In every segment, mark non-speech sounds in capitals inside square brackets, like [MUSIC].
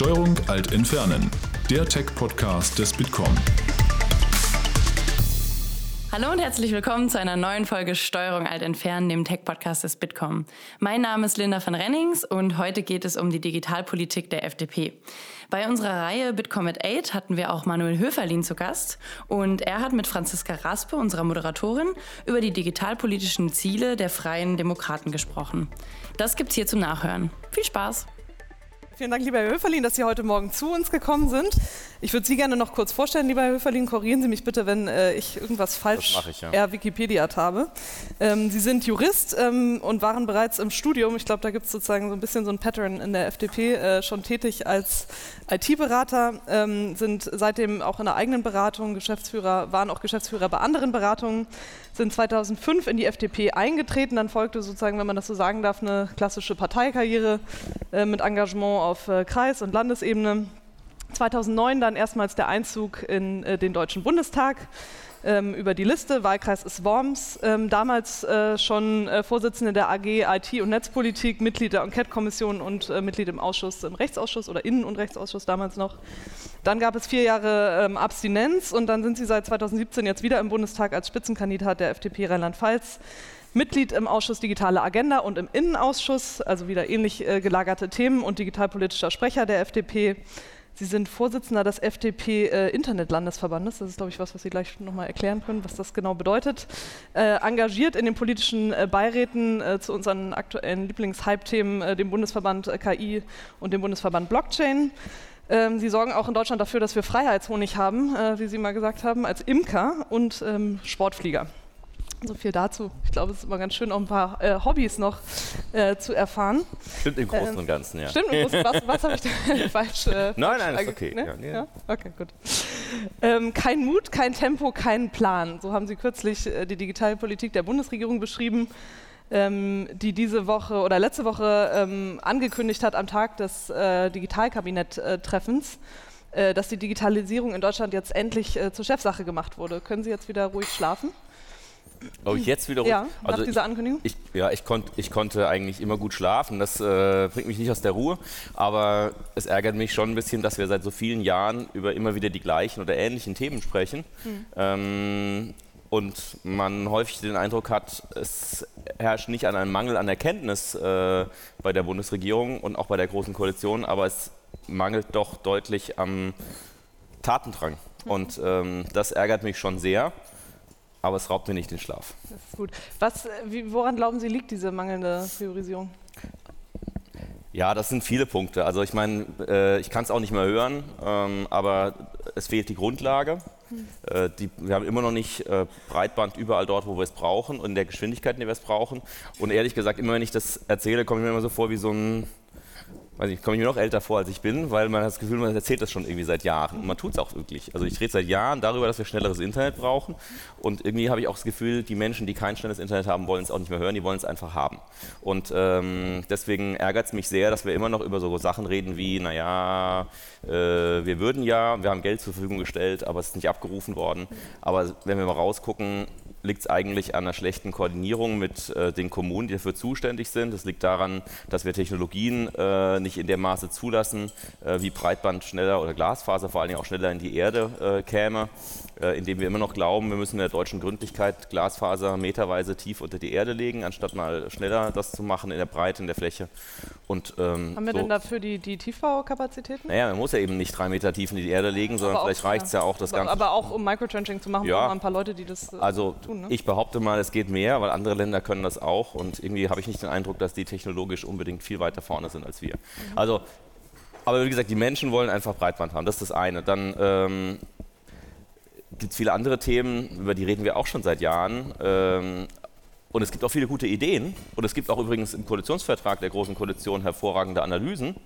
Steuerung Alt Entfernen, der Tech-Podcast des Bitkom. Hallo und herzlich willkommen zu einer neuen Folge Steuerung Alt Entfernen, dem Tech-Podcast des Bitkom. Mein Name ist Linda van Rennings und heute geht es um die Digitalpolitik der FDP. Bei unserer Reihe Bitkom at 8 hatten wir auch Manuel Höferlin zu Gast und er hat mit Franziska Raspe, unserer Moderatorin, über die digitalpolitischen Ziele der Freien Demokraten gesprochen. Das gibt's hier zum Nachhören. Viel Spaß! Vielen Dank, lieber Herr Höferlin, dass Sie heute Morgen zu uns gekommen sind. Ich würde Sie gerne noch kurz vorstellen, lieber Herr Höferlin. Korrigieren Sie mich bitte, wenn äh, ich irgendwas falsch ich, ja. eher Wikipedia habe. Ähm, Sie sind Jurist ähm, und waren bereits im Studium, ich glaube, da gibt es sozusagen so ein bisschen so ein Pattern in der FDP, äh, schon tätig als IT-Berater, ähm, sind seitdem auch in der eigenen Beratung Geschäftsführer, waren auch Geschäftsführer bei anderen Beratungen, sind 2005 in die FDP eingetreten. Dann folgte sozusagen, wenn man das so sagen darf, eine klassische Parteikarriere äh, mit Engagement auf äh, Kreis- und Landesebene. 2009 dann erstmals der Einzug in äh, den Deutschen Bundestag ähm, über die Liste. Wahlkreis ist Worms. Ähm, damals äh, schon äh, Vorsitzende der AG IT und Netzpolitik, Mitglied der Enquete-Kommission und äh, Mitglied im Ausschuss, im Rechtsausschuss oder Innen- und Rechtsausschuss damals noch. Dann gab es vier Jahre ähm, Abstinenz und dann sind Sie seit 2017 jetzt wieder im Bundestag als Spitzenkandidat der FDP Rheinland-Pfalz. Mitglied im Ausschuss Digitale Agenda und im Innenausschuss, also wieder ähnlich äh, gelagerte Themen und digitalpolitischer Sprecher der FDP. Sie sind Vorsitzender des FDP-Internetlandesverbandes. Äh, das ist, glaube ich, was, was Sie gleich nochmal erklären können, was das genau bedeutet. Äh, engagiert in den politischen äh, Beiräten äh, zu unseren aktuellen Lieblingshype-Themen, äh, dem Bundesverband äh, KI und dem Bundesverband Blockchain. Ähm, Sie sorgen auch in Deutschland dafür, dass wir Freiheitshonig haben, wie Sie mal gesagt haben, als Imker und ähm, Sportflieger. So viel dazu. Ich glaube, es ist immer ganz schön, auch ein paar äh, Hobbys noch äh, zu erfahren. Stimmt im Großen Ähm, und Ganzen, ja. Stimmt, im Großen und Ganzen. was, was habe ich da [LAUGHS] falsch? Äh, Nein, nein, ist okay. Ne? Ja, nee. Ja? Okay, gut. Ähm, kein Mut, kein Tempo, kein Plan. So haben Sie kürzlich äh, die Digitalpolitik der Bundesregierung beschrieben, ähm, die diese Woche oder letzte Woche ähm, angekündigt hat am Tag des äh, Digitalkabinett-Treffens, äh, dass die Digitalisierung in Deutschland jetzt endlich äh, zur Chefsache gemacht wurde. Können Sie jetzt wieder ruhig schlafen? Ob ich jetzt wiederum. Ja, nach also dieser Ankündigung? Ich, ja, ich, konnt, ich konnte eigentlich immer gut schlafen. Das äh, bringt mich nicht aus der Ruhe. Aber es ärgert mich schon ein bisschen, dass wir seit so vielen Jahren über immer wieder die gleichen oder ähnlichen Themen sprechen. Ähm, und man häufig den Eindruck hat, es herrscht nicht an einem Mangel an Erkenntnis äh, bei der Bundesregierung und auch bei der Großen Koalition, aber es mangelt doch deutlich am Tatendrang. Und ähm, das ärgert mich schon sehr, aber es raubt mir nicht den Schlaf. Das ist gut. Was, äh, wie, woran glauben Sie, liegt diese mangelnde Priorisierung? Ja, das sind viele Punkte. Also ich meine, äh, ich kann es auch nicht mehr hören, ähm, aber es fehlt die Grundlage. Äh, die, wir haben immer noch nicht äh, Breitband überall dort, wo wir es brauchen und in der Geschwindigkeit, in der wir es brauchen. Und ehrlich gesagt, immer wenn ich das erzähle, komme ich mir immer so vor wie so ein weiß nicht, komme ich mir noch älter vor, als ich bin, weil man hat das Gefühl, man erzählt das schon irgendwie seit Jahren. Und man tut es auch wirklich. Also ich rede seit Jahren darüber, dass wir schnelleres Internet brauchen. Und irgendwie habe ich auch das Gefühl, die Menschen, die kein schnelles Internet haben, wollen es auch nicht mehr hören, die wollen es einfach haben. Und ähm, deswegen ärgert es mich sehr, dass wir immer noch über so Sachen reden wie, naja, äh, wir würden ja, wir haben Geld zur Verfügung gestellt, aber es ist nicht abgerufen worden. Aber wenn wir mal rausgucken, liegt es eigentlich an einer schlechten Koordinierung mit äh, den Kommunen, die dafür zuständig sind. Es liegt daran, dass wir Technologien äh, nicht in dem Maße zulassen, äh, wie Breitband schneller oder Glasfaser vor allen Dingen auch schneller in die Erde äh, käme, äh, indem wir immer noch glauben, wir müssen in der deutschen Gründlichkeit Glasfaser meterweise tief unter die Erde legen, anstatt mal schneller das zu machen in der Breite, in der Fläche. Und, ähm, Haben wir so. denn dafür die, die Tiefbaukapazitäten? Naja, man muss ja eben nicht drei Meter tief in die Erde legen, sondern Aber vielleicht reicht es ja auch, das aber, Ganze aber auch um Microtrenching zu machen, Ja. brauchen wir ein paar Leute, die das Also tun. Ne? ich behaupte mal, es geht mehr, weil andere Länder können das auch und irgendwie habe ich nicht den Eindruck, dass die technologisch unbedingt viel weiter vorne sind als wir. Also, aber wie gesagt, die Menschen wollen einfach Breitband haben, das ist das eine. Dann ähm, gibt es viele andere Themen, über die reden wir auch schon seit Jahren. Ähm, und es gibt auch viele gute Ideen. Und es gibt auch übrigens im Koalitionsvertrag der Großen Koalition hervorragende Analysen.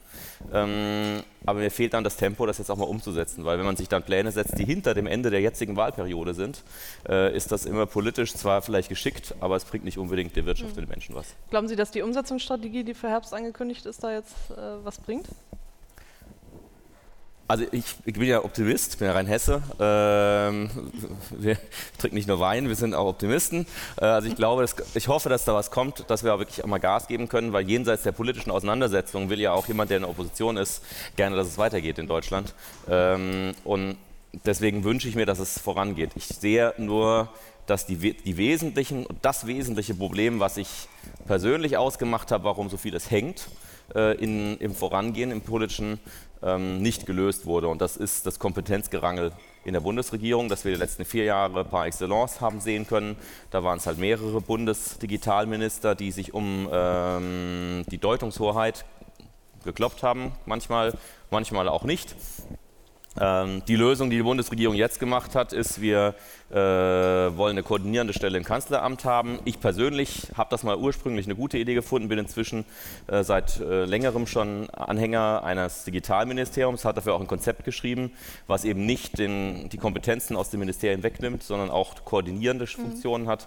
Ähm, aber mir fehlt dann das Tempo, das jetzt auch mal umzusetzen. Weil wenn man sich dann Pläne setzt, die hinter dem Ende der jetzigen Wahlperiode sind, äh, ist das immer politisch zwar vielleicht geschickt, aber es bringt nicht unbedingt der Wirtschaft und den Menschen was. Glauben Sie, dass die Umsetzungsstrategie, die für Herbst angekündigt ist, da jetzt äh, was bringt? Also ich, ich, bin ja Optimist, bin ja rein Hesse. Ähm, wir [LAUGHS] trinken nicht nur Wein, wir sind auch Optimisten. Äh, also ich glaube, dass, ich hoffe, dass da was kommt, dass wir auch wirklich auch mal Gas geben können, weil jenseits der politischen Auseinandersetzung will ja auch jemand, der in der Opposition ist, gerne, dass es weitergeht in Deutschland. Ähm, und deswegen wünsche ich mir, dass es vorangeht. Ich sehe nur, dass die, die wesentlichen das wesentliche Problem, was ich persönlich ausgemacht habe, warum so vieles hängt, äh, in, im Vorangehen, im politischen, ähm, nicht gelöst wurde. Und das ist das Kompetenzgerangel in der Bundesregierung, das wir die letzten vier Jahre par excellence haben sehen können. Da waren es halt mehrere Bundesdigitalminister, die sich um ähm, die Deutungshoheit gekloppt haben, manchmal, manchmal auch nicht. Ähm, die Lösung, die die Bundesregierung jetzt gemacht hat, ist, wir äh, wollen eine koordinierende Stelle im Kanzleramt haben. Ich persönlich habe das mal ursprünglich eine gute Idee gefunden, bin inzwischen äh, seit äh, längerem schon Anhänger eines Digitalministeriums, hat dafür auch ein Konzept geschrieben, was eben nicht den, die Kompetenzen aus den Ministerien wegnimmt, sondern auch koordinierende mhm. Funktionen hat.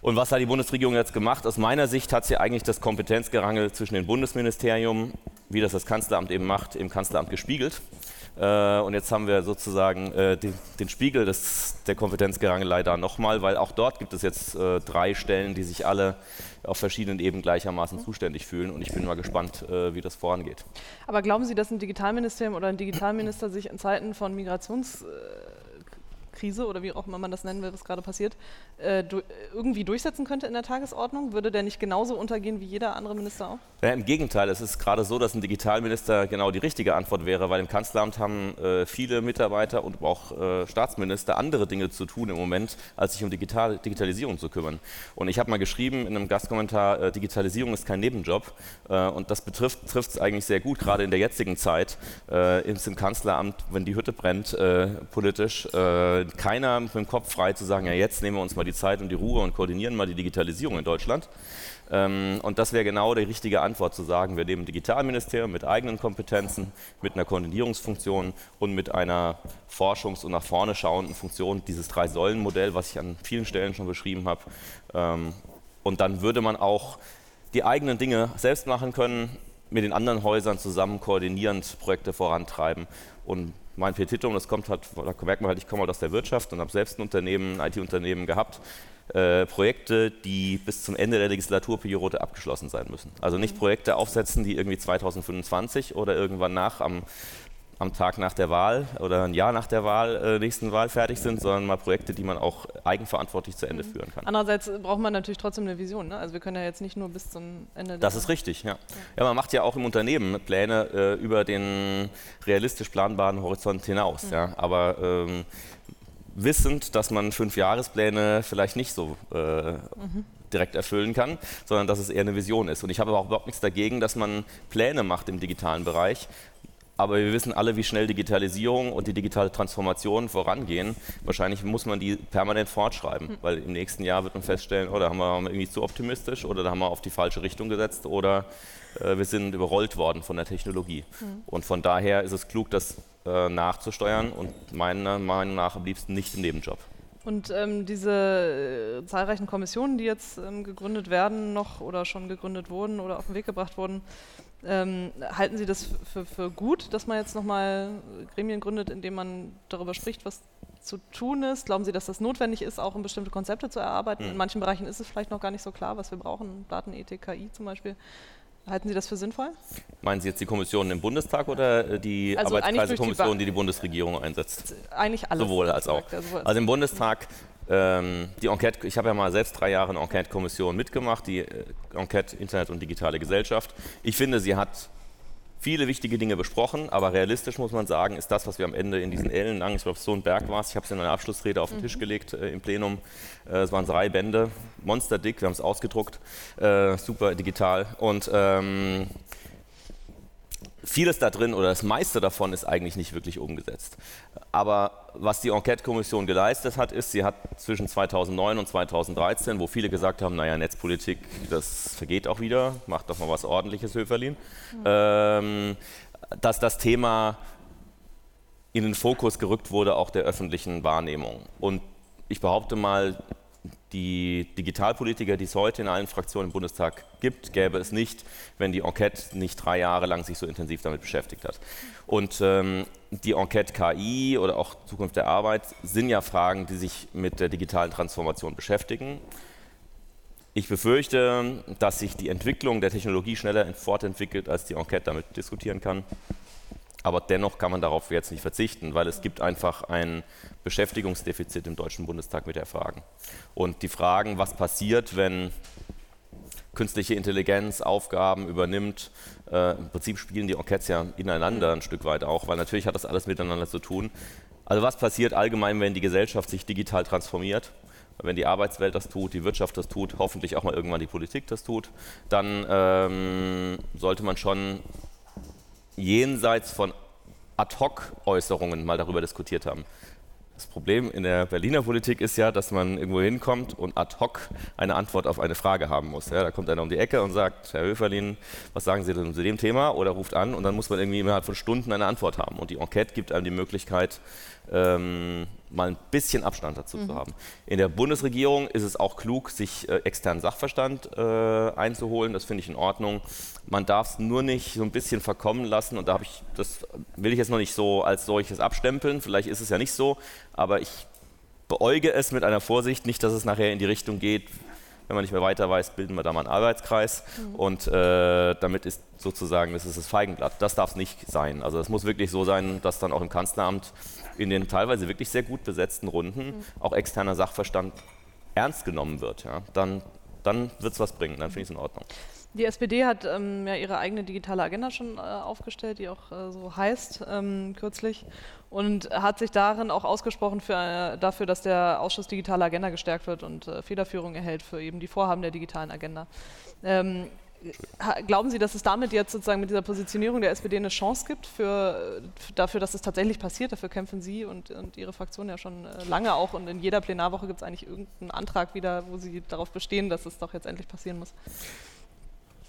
Und was hat die Bundesregierung jetzt gemacht? Aus meiner Sicht hat sie eigentlich das Kompetenzgerangel zwischen den Bundesministerium, wie das das Kanzleramt eben macht, im Kanzleramt gespiegelt. Äh, und jetzt haben wir sozusagen äh, den, den, Spiegel des, der Kompetenzgerangelei da nochmal, weil auch dort gibt es jetzt äh, drei Stellen, die sich alle auf verschiedenen Ebenen gleichermaßen zuständig fühlen. Und ich bin mal gespannt, äh, wie das vorangeht. Aber glauben Sie, dass ein Digitalministerium oder ein Digitalminister sich in Zeiten von Migrations Krise oder wie auch immer man das nennen will, was gerade passiert, äh, du, irgendwie durchsetzen könnte in der Tagesordnung? Würde der nicht genauso untergehen wie jeder andere Minister auch? Ja, Im Gegenteil, es ist gerade so, dass ein Digitalminister genau die richtige Antwort wäre, weil im Kanzleramt haben äh, viele Mitarbeiter und auch äh, Staatsminister andere Dinge zu tun im Moment, als sich um Digital Digitalisierung zu kümmern. Und ich habe mal geschrieben in einem Gastkommentar, äh, Digitalisierung ist kein Nebenjob äh, und das trifft es eigentlich sehr gut, gerade in der jetzigen Zeit, äh, im Kanzleramt, wenn die Hütte brennt, politisch, keiner mit dem Kopf frei zu sagen, ja jetzt nehmen wir uns mal die Zeit und die Ruhe und koordinieren mal die Digitalisierung in Deutschland. Ähm, und das wäre genau die richtige Antwort zu sagen, wir nehmen ein Digitalministerium mit eigenen Kompetenzen, mit einer Koordinierungsfunktion und mit einer forschungs- und nach vorne schauenden Funktion, dieses Drei-Säulen-Modell, was ich an vielen Stellen schon beschrieben habe. Ähm, und dann würde man auch die eigenen Dinge selbst machen können, mit den anderen Häusern zusammen koordinierend Projekte vorantreiben und mein Petitum, das kommt halt, da merkt man halt, ich komme halt aus der Wirtschaft und habe selbst ein Unternehmen, ein IT-Unternehmen gehabt, äh, Projekte, die bis zum Ende der Legislaturperiode abgeschlossen sein müssen. Also nicht Projekte aufsetzen, die irgendwie 2025 oder irgendwann nach am am Tag nach der Wahl oder ein Jahr nach der Wahl, äh, nächsten Wahl fertig sind, sondern mal Projekte, die man auch eigenverantwortlich zu Ende mhm. führen kann. Andererseits braucht man natürlich trotzdem eine Vision. Ne? Also wir können ja jetzt nicht nur bis zum Ende. Das ist richtig, ja. ja. man macht ja auch im Unternehmen Pläne äh, über den realistisch planbaren Horizont hinaus. Mhm. Ja. Aber ähm, wissend, dass man fünf Jahrespläne vielleicht nicht so äh, mhm direkt erfüllen kann, sondern dass es eher eine Vision ist. Und ich habe aber auch überhaupt nichts dagegen, dass man Pläne macht im digitalen Bereich, aber wir wissen alle, wie schnell Digitalisierung und die digitale Transformation vorangehen. Wahrscheinlich muss man die permanent fortschreiben, hm. weil im nächsten Jahr wird man feststellen, oh, da haben wir irgendwie zu optimistisch oder da haben wir auf die falsche Richtung gesetzt oder äh, wir sind überrollt worden von der Technologie. Hm. Und von daher ist es klug, das äh, nachzusteuern und meiner Meinung nach am liebsten nicht im Nebenjob. Und ähm, diese äh, zahlreichen Kommissionen, die jetzt ähm, gegründet werden noch oder schon gegründet wurden oder auf den Weg gebracht wurden, ähm, halten Sie das für, für, gut, dass man jetzt nochmal Gremien gründet, indem man darüber spricht, was zu tun ist? Glauben Sie, dass das notwendig ist, auch um bestimmte Konzepte zu erarbeiten? Mhm. In manchen Bereichen ist es vielleicht noch gar nicht so klar, was wir brauchen, Datenethik, KI zum Beispiel. Halten Sie das für sinnvoll? Meinen Sie jetzt die Kommission im Bundestag oder äh, die also Arbeitskreisekommission, die, die Bundesregierung einsetzt? Eigentlich alles. Sowohl als auch. Also im Bundestag die Enquete, ich habe ja mal selbst drei Jahre eine Enquete-Kommission mitgemacht, die äh, Enquete Internet und digitale Gesellschaft. Ich finde, sie hat viele wichtige Dinge besprochen, aber realistisch muss man sagen, ist das, was wir am Ende in diesen ellenlangen, ich glaube, so ein Berg war es, ich habe es in einer Abschlussrede auf den mhm. Tisch gelegt äh, im Plenum. Äh, es waren drei Bände, monsterdick, wir haben es ausgedruckt, äh, super digital. Und ähm, vieles da drin oder das meiste davon ist eigentlich nicht wirklich umgesetzt. Aber was die Enquete-Kommission geleistet hat, ist, sie hat zwischen 2009 und 2013, wo viele gesagt haben, naja, Netzpolitik, das vergeht auch wieder, macht doch mal was Ordentliches, Höferlin, mhm. ähm, dass das Thema in den Fokus gerückt wurde, auch der öffentlichen Wahrnehmung. Und ich behaupte mal, die Digitalpolitiker, die es heute in allen Fraktionen im Bundestag gibt, gäbe es nicht, wenn die Enquete nicht drei Jahre lang sich so intensiv damit beschäftigt hat. Und ähm, die Enquete KI oder auch Zukunft der Arbeit sind ja Fragen, die sich mit der digitalen Transformation beschäftigen. Ich befürchte, dass sich die Entwicklung der Technologie schneller fortentwickelt, als die Enquete damit diskutieren kann. Aber dennoch kann man darauf jetzt nicht verzichten, weil es gibt einfach ein Beschäftigungsdefizit im Deutschen Bundestag mit der Frage. Und die Fragen, was passiert, wenn künstliche Intelligenz Aufgaben übernimmt, äh, im Prinzip spielen die Enquetes ja ineinander ein Stück weit auch, weil natürlich hat das alles miteinander zu tun. Also was passiert allgemein, wenn die Gesellschaft sich digital transformiert? Wenn die Arbeitswelt das tut, die Wirtschaft das tut, hoffentlich auch mal irgendwann die Politik das tut, dann ähm, sollte man schon jenseits von Ad-hoc-Äußerungen mal darüber diskutiert haben. Das Problem in der Berliner Politik ist ja, dass man irgendwo hinkommt und ad hoc eine Antwort auf eine Frage haben muss. Ja, da kommt einer um die Ecke und sagt, Herr Höferlin, was sagen Sie denn zu dem Thema? Oder ruft an und dann muss man irgendwie innerhalb von Stunden eine Antwort haben. Und die Enquete gibt einem die Möglichkeit, ähm, mal ein bisschen Abstand dazu mhm. zu haben. In der Bundesregierung ist es auch klug, sich äh, externen Sachverstand äh, einzuholen. Das finde ich in Ordnung. Man darf es nur nicht so ein bisschen verkommen lassen. Und da habe ich, das will ich jetzt noch nicht so als solches abstempeln. Vielleicht ist es ja nicht so, aber ich beäuge es mit einer Vorsicht, nicht, dass es nachher in die Richtung geht, wenn man nicht mehr weiter weiß, bilden wir da mal einen Arbeitskreis mhm. und äh, damit ist sozusagen, das ist das Feigenblatt. Das darf es nicht sein. Also es muss wirklich so sein, dass dann auch im Kanzleramt in den teilweise wirklich sehr gut besetzten Runden mhm. auch externer Sachverstand ernst genommen wird. Ja. Dann, dann wird es was bringen, dann finde ich es in Ordnung. Die SPD hat ähm, ja ihre eigene digitale Agenda schon äh, aufgestellt, die auch äh, so heißt ähm, kürzlich und hat sich darin auch ausgesprochen für, äh, dafür, dass der Ausschuss Digitale Agenda gestärkt wird und äh, Federführung erhält für eben die Vorhaben der digitalen Agenda. Ähm, Glauben Sie, dass es damit jetzt sozusagen mit dieser Positionierung der SPD eine Chance gibt für, dafür, dass es tatsächlich passiert? Dafür kämpfen Sie und, und Ihre Fraktion ja schon äh, lange auch und in jeder Plenarwoche gibt es eigentlich irgendeinen Antrag wieder, wo Sie darauf bestehen, dass es doch jetzt endlich passieren muss.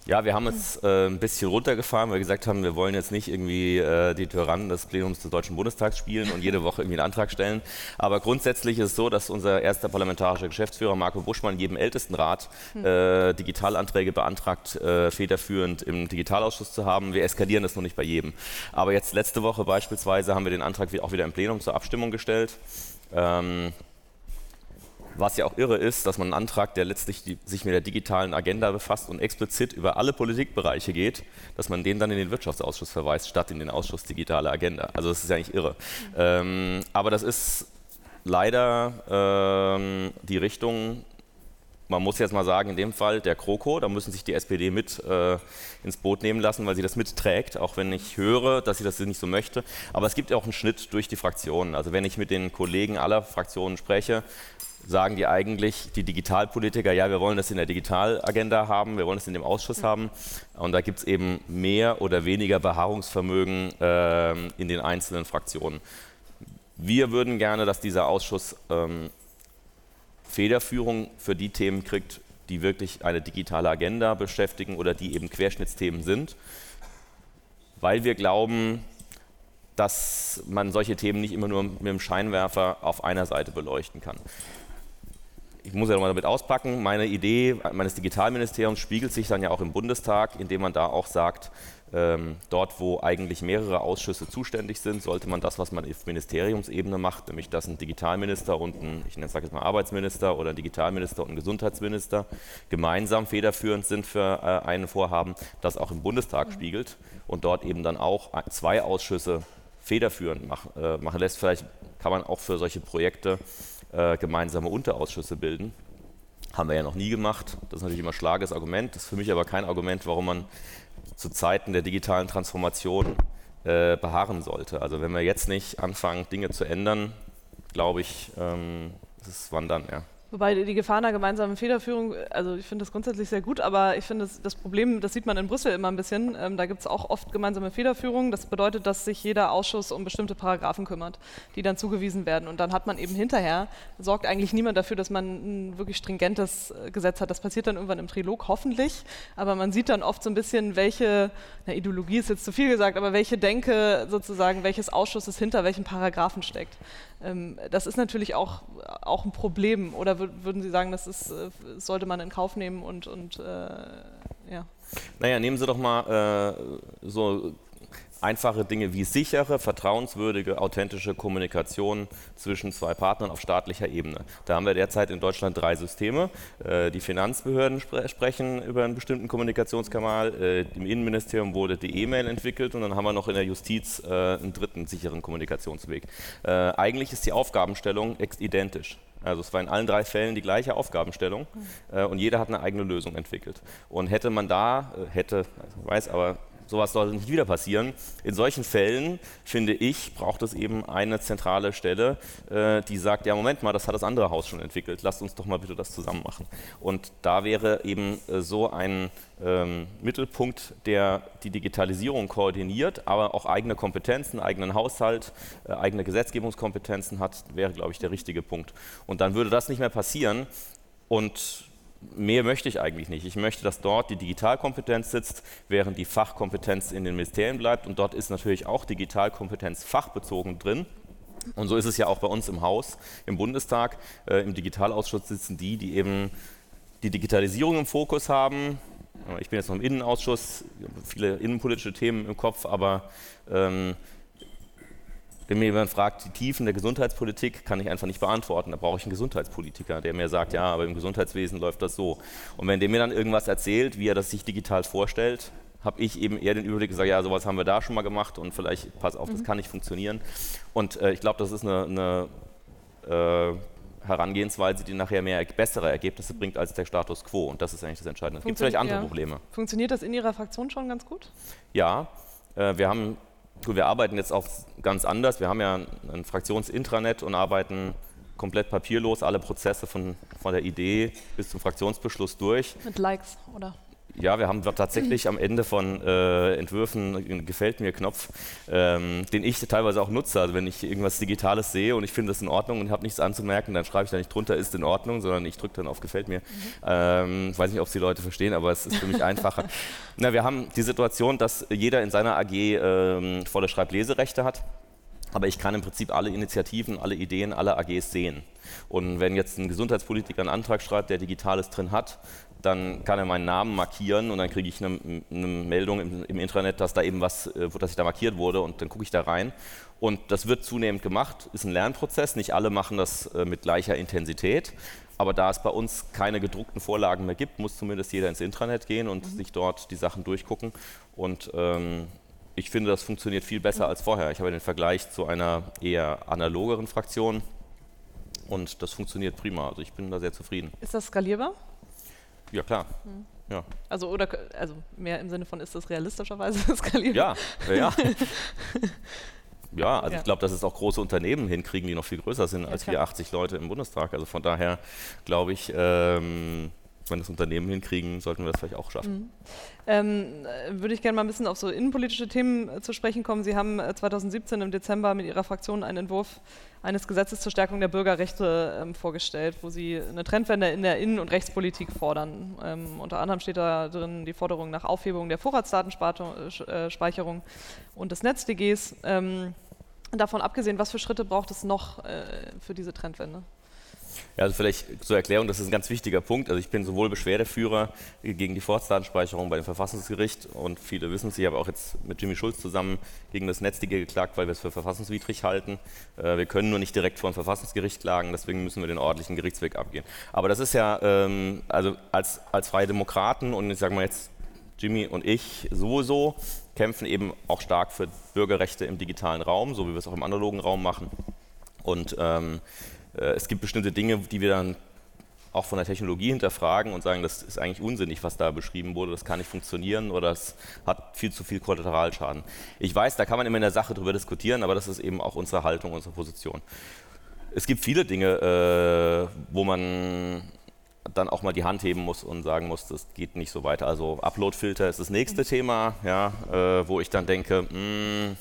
Ja, wir haben es äh, ein bisschen runtergefahren, weil wir gesagt haben, wir wollen jetzt nicht irgendwie äh, die Tyrannen des Plenums des Deutschen Bundestags spielen und jede Woche irgendwie einen Antrag stellen. Aber grundsätzlich ist es so, dass unser erster parlamentarischer Geschäftsführer Marco Buschmann jedem Ältestenrat hm. äh, Digitalanträge beantragt, äh, federführend im Digitalausschuss zu haben. Wir eskalieren das noch nicht bei jedem. Aber jetzt letzte Woche beispielsweise haben wir den Antrag auch wieder im Plenum zur Abstimmung gestellt. Ähm, was ja auch irre ist, dass man einen Antrag, der letztlich die, sich mit der digitalen Agenda befasst und explizit über alle Politikbereiche geht, dass man den dann in den Wirtschaftsausschuss verweist, statt in den Ausschuss digitale Agenda. Also das ist ja nicht irre. Ähm, aber das ist leider ähm, die Richtung, man muss jetzt mal sagen, in dem Fall der Kroko, da müssen sich die SPD mit äh, ins Boot nehmen lassen, weil sie das mitträgt, auch wenn ich höre, dass sie das nicht so möchte. Aber es gibt ja auch einen Schnitt durch die Fraktionen. Also wenn ich mit den Kollegen aller Fraktionen spreche, sagen die eigentlich, die Digitalpolitiker, ja, wir wollen das in der Digitalagenda haben, wir wollen das in dem Ausschuss haben. Und da gibt es eben mehr oder weniger Beharrungsvermögen äh, in den einzelnen Fraktionen. Wir würden gerne, dass dieser Ausschuss ähm, Federführung für die Themen kriegt, die wirklich eine digitale Agenda beschäftigen oder die eben Querschnittsthemen sind, weil wir glauben, dass man solche Themen nicht immer nur mit dem Scheinwerfer auf einer Seite beleuchten kann ich muss ja nochmal damit auspacken, meine Idee meines Digitalministeriums spiegelt sich dann ja auch im Bundestag, indem man da auch sagt, ähm, dort, wo eigentlich mehrere Ausschüsse zuständig sind, sollte man das, was man auf Ministeriumsebene macht, nämlich dass ein Digitalminister und ein, ich nenne es jetzt mal Arbeitsminister oder ein Digitalminister und ein Gesundheitsminister gemeinsam federführend sind für äh, ein Vorhaben, das auch im Bundestag mhm. spiegelt und dort eben dann auch zwei Ausschüsse federführend mach, äh, machen lässt. Vielleicht kann man auch für solche Projekte äh, gemeinsame Unterausschüsse bilden. Haben wir ja noch nie gemacht. Das ist natürlich immer schlages Argument. Das ist für mich aber kein Argument, warum man zu Zeiten der digitalen Transformation äh, beharren sollte. Also wenn wir jetzt nicht anfangen, Dinge zu ändern, glaube ich, ähm, ist wann dann, ja. Wobei die Gefahr einer gemeinsamen Federführung, also ich finde das grundsätzlich sehr gut, aber ich finde das, das, Problem, das sieht man in Brüssel immer ein bisschen, ähm, da gibt es auch oft gemeinsame Federführung. Das bedeutet, dass sich jeder Ausschuss um bestimmte Paragraphen kümmert, die dann zugewiesen werden. Und dann hat man eben hinterher, sorgt eigentlich niemand dafür, dass man ein wirklich stringentes äh, Gesetz hat. Das passiert dann irgendwann im Trilog, hoffentlich. Aber man sieht dann oft so ein bisschen, welche, na, Ideologie ist jetzt zu viel gesagt, aber welche Denke sozusagen, welches Ausschusses hinter welchen Paragraphen steckt. Ähm, das ist natürlich auch, auch ein Problem. Oder würden Sie sagen, das ist, äh, sollte man in Kauf nehmen und, und äh, ja? Naja, nehmen Sie doch mal äh, so einfache Dinge wie sichere, vertrauenswürdige, authentische Kommunikation zwischen zwei Partnern auf staatlicher Ebene. Da haben wir derzeit in Deutschland drei Systeme. Äh, die Finanzbehörden spre sprechen über einen bestimmten Kommunikationskanal. Äh, Im Innenministerium wurde die E-Mail entwickelt und dann haben wir noch in der Justiz äh, einen dritten sicheren Kommunikationsweg. Eigentlich ist die Aufgabenstellung identisch. Also es war in allen drei Fällen die gleiche Aufgabenstellung äh, und jeder hat eine eigene Lösung entwickelt. Und hätte man da, äh, hätte, also ich weiß, aber sowas soll nicht wieder passieren. In solchen Fällen, finde ich, braucht es eben eine zentrale Stelle, äh, die sagt, ja Moment mal, das hat das andere Haus schon entwickelt, lasst uns doch mal bitte das zusammen machen. Und da wäre eben äh, so ein ähm, Mittelpunkt, der die Digitalisierung koordiniert, aber auch eigene Kompetenzen, eigenen Haushalt, äh, eigene Gesetzgebungskompetenzen hat, wäre, glaube ich, der richtige Punkt. Und dann würde das nicht mehr passieren. Und mehr möchte ich eigentlich nicht. Ich möchte, dass dort die Digitalkompetenz sitzt, während die Fachkompetenz in den Ministerien bleibt. Und dort ist natürlich auch Digitalkompetenz fachbezogen drin. Und so ist es ja auch bei uns im Haus, im Bundestag. Äh, Im Digitalausschuss sitzen die, die eben die Digitalisierung im Fokus haben. Ich bin jetzt noch im Innenausschuss, viele innenpolitische Themen im Kopf, aber ähm, wenn mir jemand fragt, die Tiefen der Gesundheitspolitik, kann ich einfach nicht beantworten. Da brauche ich einen Gesundheitspolitiker, der mir sagt, ja, aber im Gesundheitswesen läuft das so. Und wenn der mir dann irgendwas erzählt, wie er das sich digital vorstellt, habe ich eben eher den Überblick gesagt, ja, sowas haben wir da schon mal gemacht und vielleicht, pass auf, das mhm. kann nicht funktionieren. Und äh, ich glaube, das ist eine, eine äh, Herangehensweise, die nachher mehr bessere Ergebnisse bringt als der Status quo. Und das ist eigentlich das Entscheidende. Es gibt vielleicht andere ja. Probleme. Funktioniert das in Ihrer Fraktion schon ganz gut? Ja, äh, wir haben Gut, wir arbeiten jetzt auch ganz anders. Wir haben ja ein Fraktionsintranet und arbeiten komplett papierlos alle Prozesse von, von der Idee bis zum Fraktionsbeschluss durch. Mit Likes, oder? Ja, wir haben tatsächlich am Ende von äh, Entwürfen einen Gefällt mir Knopf, ähm, den ich teilweise auch nutze. Also wenn ich irgendwas Digitales sehe und ich finde das in Ordnung und habe nichts anzumerken, dann schreibe ich da nicht drunter, ist in Ordnung, sondern ich drücke dann auf Gefällt mir. Mhm. Ähm, ich weiß nicht, ob es die Leute verstehen, aber es ist für mich einfacher. [LAUGHS] Na, wir haben die Situation, dass jeder in seiner AG ähm, volle Schreibleserechte hat. Aber ich kann im Prinzip alle Initiativen, alle Ideen, alle AGs sehen. Und wenn jetzt ein Gesundheitspolitiker einen Antrag schreibt, der Digitales drin hat, dann kann er meinen Namen markieren und dann kriege ich eine, eine Meldung im, im, Intranet, dass da eben was, äh, dass ich da markiert wurde und dann gucke ich da rein. Und das wird zunehmend gemacht, ist ein Lernprozess. Nicht alle machen das äh, mit gleicher Intensität. Aber da es bei uns keine gedruckten Vorlagen mehr gibt, muss zumindest jeder ins Intranet gehen und mhm. sich dort die Sachen durchgucken. Und ähm, ich finde, das funktioniert viel besser mhm. als vorher. Ich habe den Vergleich zu einer eher analogeren Fraktion und das funktioniert prima. Also ich bin da sehr zufrieden. Ist das skalierbar? Ja, klar. Hm. Ja. Also, oder, also mehr im Sinne von, ist das realistischerweise [LAUGHS] skalierbar? Ja, ja. ja, [LAUGHS] also ja. ich glaube, dass es auch große Unternehmen hinkriegen, die noch viel größer sind ja, als wir 80 Leute im Bundestag. Also von daher glaube ich, ähm, wenn das Unternehmen hinkriegen, sollten wir das vielleicht auch schaffen. Mhm. Ähm, würde ich gerne mal ein bisschen auf so innenpolitische Themen äh, zu sprechen kommen. Sie haben 2017 äh, im Dezember mit Ihrer Fraktion einen Entwurf eines Gesetzes zur Stärkung der Bürgerrechte ähm, vorgestellt, wo Sie eine Trendwende in der Innen- und Rechtspolitik fordern. Ähm, unter anderem steht da drin die Forderung nach Aufhebung der Vorratsdatenspeicherung äh, und des NetzDGs. Ähm, davon abgesehen, was für Schritte braucht es noch äh, für diese Trendwende? Ja, also vielleicht zur Erklärung, das ist ein ganz wichtiger Punkt. Also ich bin sowohl Beschwerdeführer gegen die Vorratsdatenspeicherung bei dem Verfassungsgericht und viele wissen es, ich habe auch jetzt mit Jimmy Schulz zusammen gegen das NetzDG geklagt, weil wir es für verfassungswidrig halten. Äh, wir können nur nicht direkt vor dem Verfassungsgericht klagen, deswegen müssen wir den ordentlichen Gerichtsweg abgehen. Aber das ist ja, ähm, also als, als Freie Demokraten und ich sage mal jetzt Jimmy und ich sowieso kämpfen eben auch stark für Bürgerrechte im digitalen Raum, so wie wir es auch im analogen Raum machen. Und ähm, äh, es gibt bestimmte Dinge, die wir dann auch von der Technologie hinterfragen und sagen, das ist eigentlich unsinnig, was da beschrieben wurde, das kann nicht funktionieren oder es hat viel zu viel Kollateralschaden. Ich weiß, da kann man immer in der Sache drüber diskutieren, aber das ist eben auch unsere Haltung, unsere Position. Es gibt viele Dinge, äh, wo man dann auch mal die Hand heben muss und sagen muss, das geht nicht so weiter. Also Uploadfilter ist das nächste Thema, ja, äh, wo ich dann denke, mh, hm,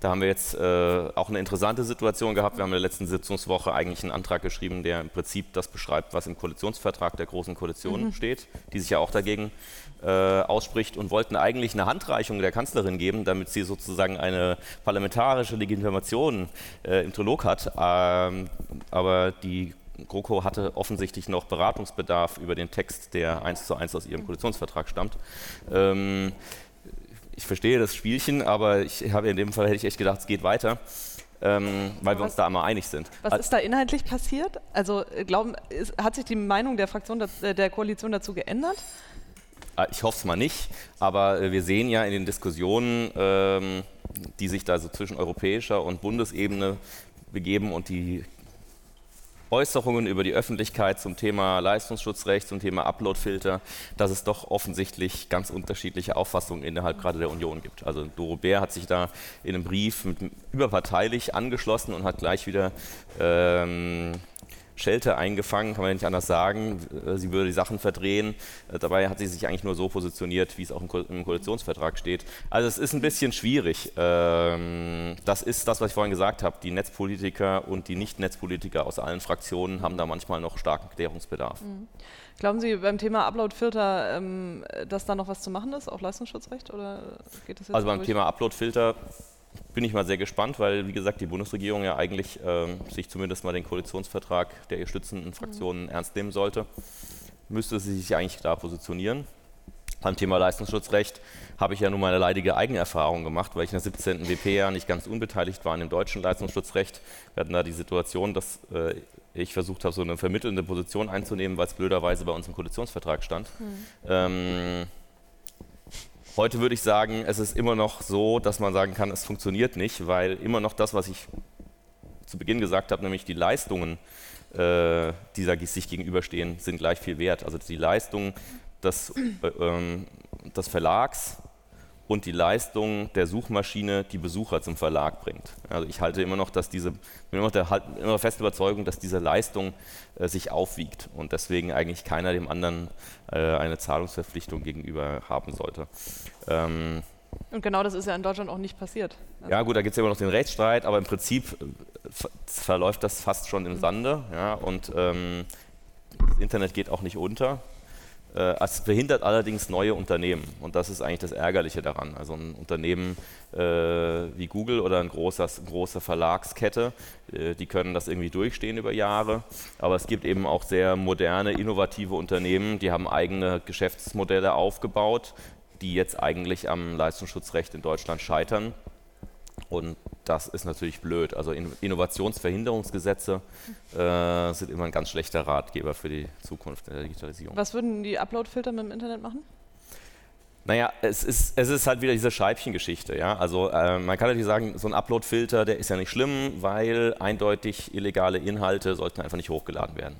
da haben wir jetzt äh, auch eine interessante Situation gehabt. Wir haben in der letzten Sitzungswoche eigentlich einen Antrag geschrieben, der im Prinzip das beschreibt, was im Koalitionsvertrag der Großen Koalition mhm. steht, die sich ja auch dagegen äh, ausspricht und wollten eigentlich eine Handreichung der Kanzlerin geben, damit sie sozusagen eine parlamentarische Legitimation äh, im Trilog hat. Ähm, aber die GroKo hatte offensichtlich noch Beratungsbedarf über den Text, der eins zu eins aus ihrem Koalitionsvertrag stammt. Ähm, ich verstehe das Spielchen, aber ich habe in dem Fall hätte ich echt gedacht, es geht weiter. Ähm, weil wir uns da einmal einig sind. Was ist da inhaltlich passiert? Also glauben, ist, hat sich die Meinung der Fraktion der Koalition dazu geändert? Ah, ich hoffe es mal nicht, aber äh, wir sehen ja in den Diskussionen, ähm, die sich da so zwischen europäischer und Bundesebene begeben und die Äußerungen über die Öffentlichkeit zum Thema Leistungsschutzrecht, zum Thema Uploadfilter, dass es doch offensichtlich ganz unterschiedliche Auffassungen innerhalb gerade der Union gibt. Also Doro Bär hat sich da in einem Brief mit, überparteilich angeschlossen und hat gleich wieder ähm, Schelte eingefangen, kann man nicht anders sagen. Äh, sie würde die Sachen verdrehen. Äh, dabei hat sie sich eigentlich nur so positioniert, wie es auch im, Ko im Koalitionsvertrag steht. Also es ist ein bisschen schwierig. Ähm, das ist das, was ich vorhin gesagt habe. Die Netzpolitiker und die Nicht-Netzpolitiker aus allen Fraktionen haben da manchmal noch starken Klärungsbedarf. Mhm. Glauben Sie beim Thema Uploadfilter, ähm, dass da noch was zu machen ist, auch Leistungsschutzrecht? Oder geht das jetzt also beim durch? Thema Uploadfilter bin ich mal sehr gespannt, weil, wie gesagt, die Bundesregierung ja eigentlich ähm, sich zumindest mal den Koalitionsvertrag der ihr stützenden Fraktionen mhm. ernst nehmen sollte. Müsste sie sich eigentlich klar positionieren. Beim Thema Leistungsschutzrecht habe ich ja nun mal eine leidige Eigenerfahrung gemacht, weil ich in der 17. WP ja nicht ganz unbeteiligt war an dem deutschen Leistungsschutzrecht. Wir hatten da die Situation, dass äh, ich versucht habe, so eine vermittelnde Position einzunehmen, weil es blöderweise bei uns im Koalitionsvertrag stand. Mhm. Ähm, Heute würde ich sagen, es ist immer noch so, dass man sagen kann, es funktioniert nicht, weil immer noch das, was ich zu Beginn gesagt habe, nämlich die Leistungen, äh, die sich gegenüberstehen, sind gleich viel wert. Also die Leistungen des, äh, ähm, des Verlags und die Leistung der Suchmaschine die Besucher zum Verlag bringt. Also ich halte immer noch, dass diese, bin immer noch der halt, immer fest Überzeugung, dass diese Leistung äh, sich aufwiegt und deswegen eigentlich keiner dem anderen äh, eine Zahlungsverpflichtung gegenüber haben sollte. Ähm, und genau das ist ja in Deutschland auch nicht passiert. Also ja gut, da gibt es ja immer noch den Rechtsstreit, aber im Prinzip äh, verläuft das fast schon im Sande. Ja, und ähm, das Internet geht auch nicht unter. Äh, es behindert allerdings neue Unternehmen. Und das ist eigentlich das Ärgerliche daran. Also ein Unternehmen äh, wie Google oder eine große, große Verlagskette, äh, die können das irgendwie durchstehen über Jahre, aber es gibt eben auch sehr moderne, innovative Unternehmen, die haben eigene Geschäftsmodelle aufgebaut, die jetzt eigentlich am Leistungsschutzrecht in Deutschland scheitern und das ist natürlich blöd. Also Innovationsverhinderungsgesetze [LAUGHS] äh, sind immer ein ganz schlechter Ratgeber für die Zukunft der Digitalisierung. Was würden die Uploadfilter mit dem Internet machen? Naja, es ist, es ist halt wieder diese Scheibchengeschichte. Ja? Also äh, man kann natürlich sagen, so ein Uploadfilter, der ist ja nicht schlimm, weil eindeutig illegale Inhalte sollten einfach nicht hochgeladen werden.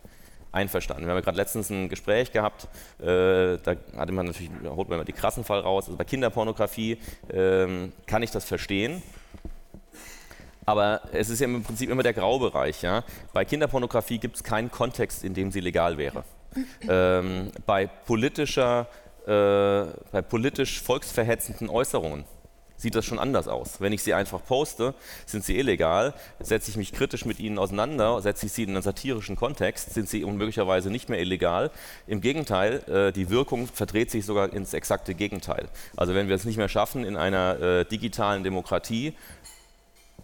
Einverstanden. Wir haben ja gerade letztens ein Gespräch gehabt, äh, da hatte man natürlich, da holt man immer die krassen Fall raus. Also bei Kinderpornografie ähm, kann ich das verstehen, aber es ist ja im Prinzip immer der Graubereich. Ja? Bei Kinderpornografie gibt es keinen Kontext, in dem sie legal wäre. [LAUGHS] Ähm, bei, politischer, äh, bei politisch volksverhetzenden Äußerungen sieht das schon anders aus. Wenn ich sie einfach poste, sind sie illegal. Setze ich mich kritisch mit ihnen auseinander, setze ich sie in einen satirischen Kontext, sind sie unmöglicherweise nicht mehr illegal. Im Gegenteil, äh, die Wirkung verdreht sich sogar ins exakte Gegenteil. Also wenn wir es nicht mehr schaffen, in einer äh, digitalen Demokratie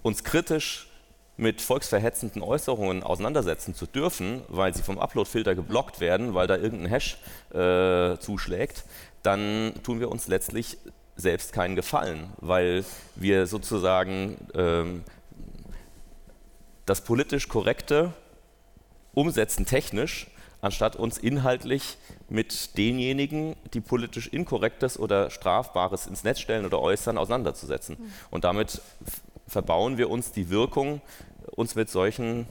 uns kritisch mit volksverhetzenden Äußerungen auseinandersetzen zu dürfen, weil sie vom Uploadfilter geblockt werden, weil da irgendein Hash äh, zuschlägt, dann tun wir uns letztlich selbst keinen Gefallen, weil wir sozusagen ähm, das politisch Korrekte umsetzen technisch, anstatt uns inhaltlich mit denjenigen, die politisch Inkorrektes oder Strafbares ins Netz stellen oder äußern, auseinanderzusetzen. Mhm. Und damit verbauen wir uns die Wirkung, uns mit solchen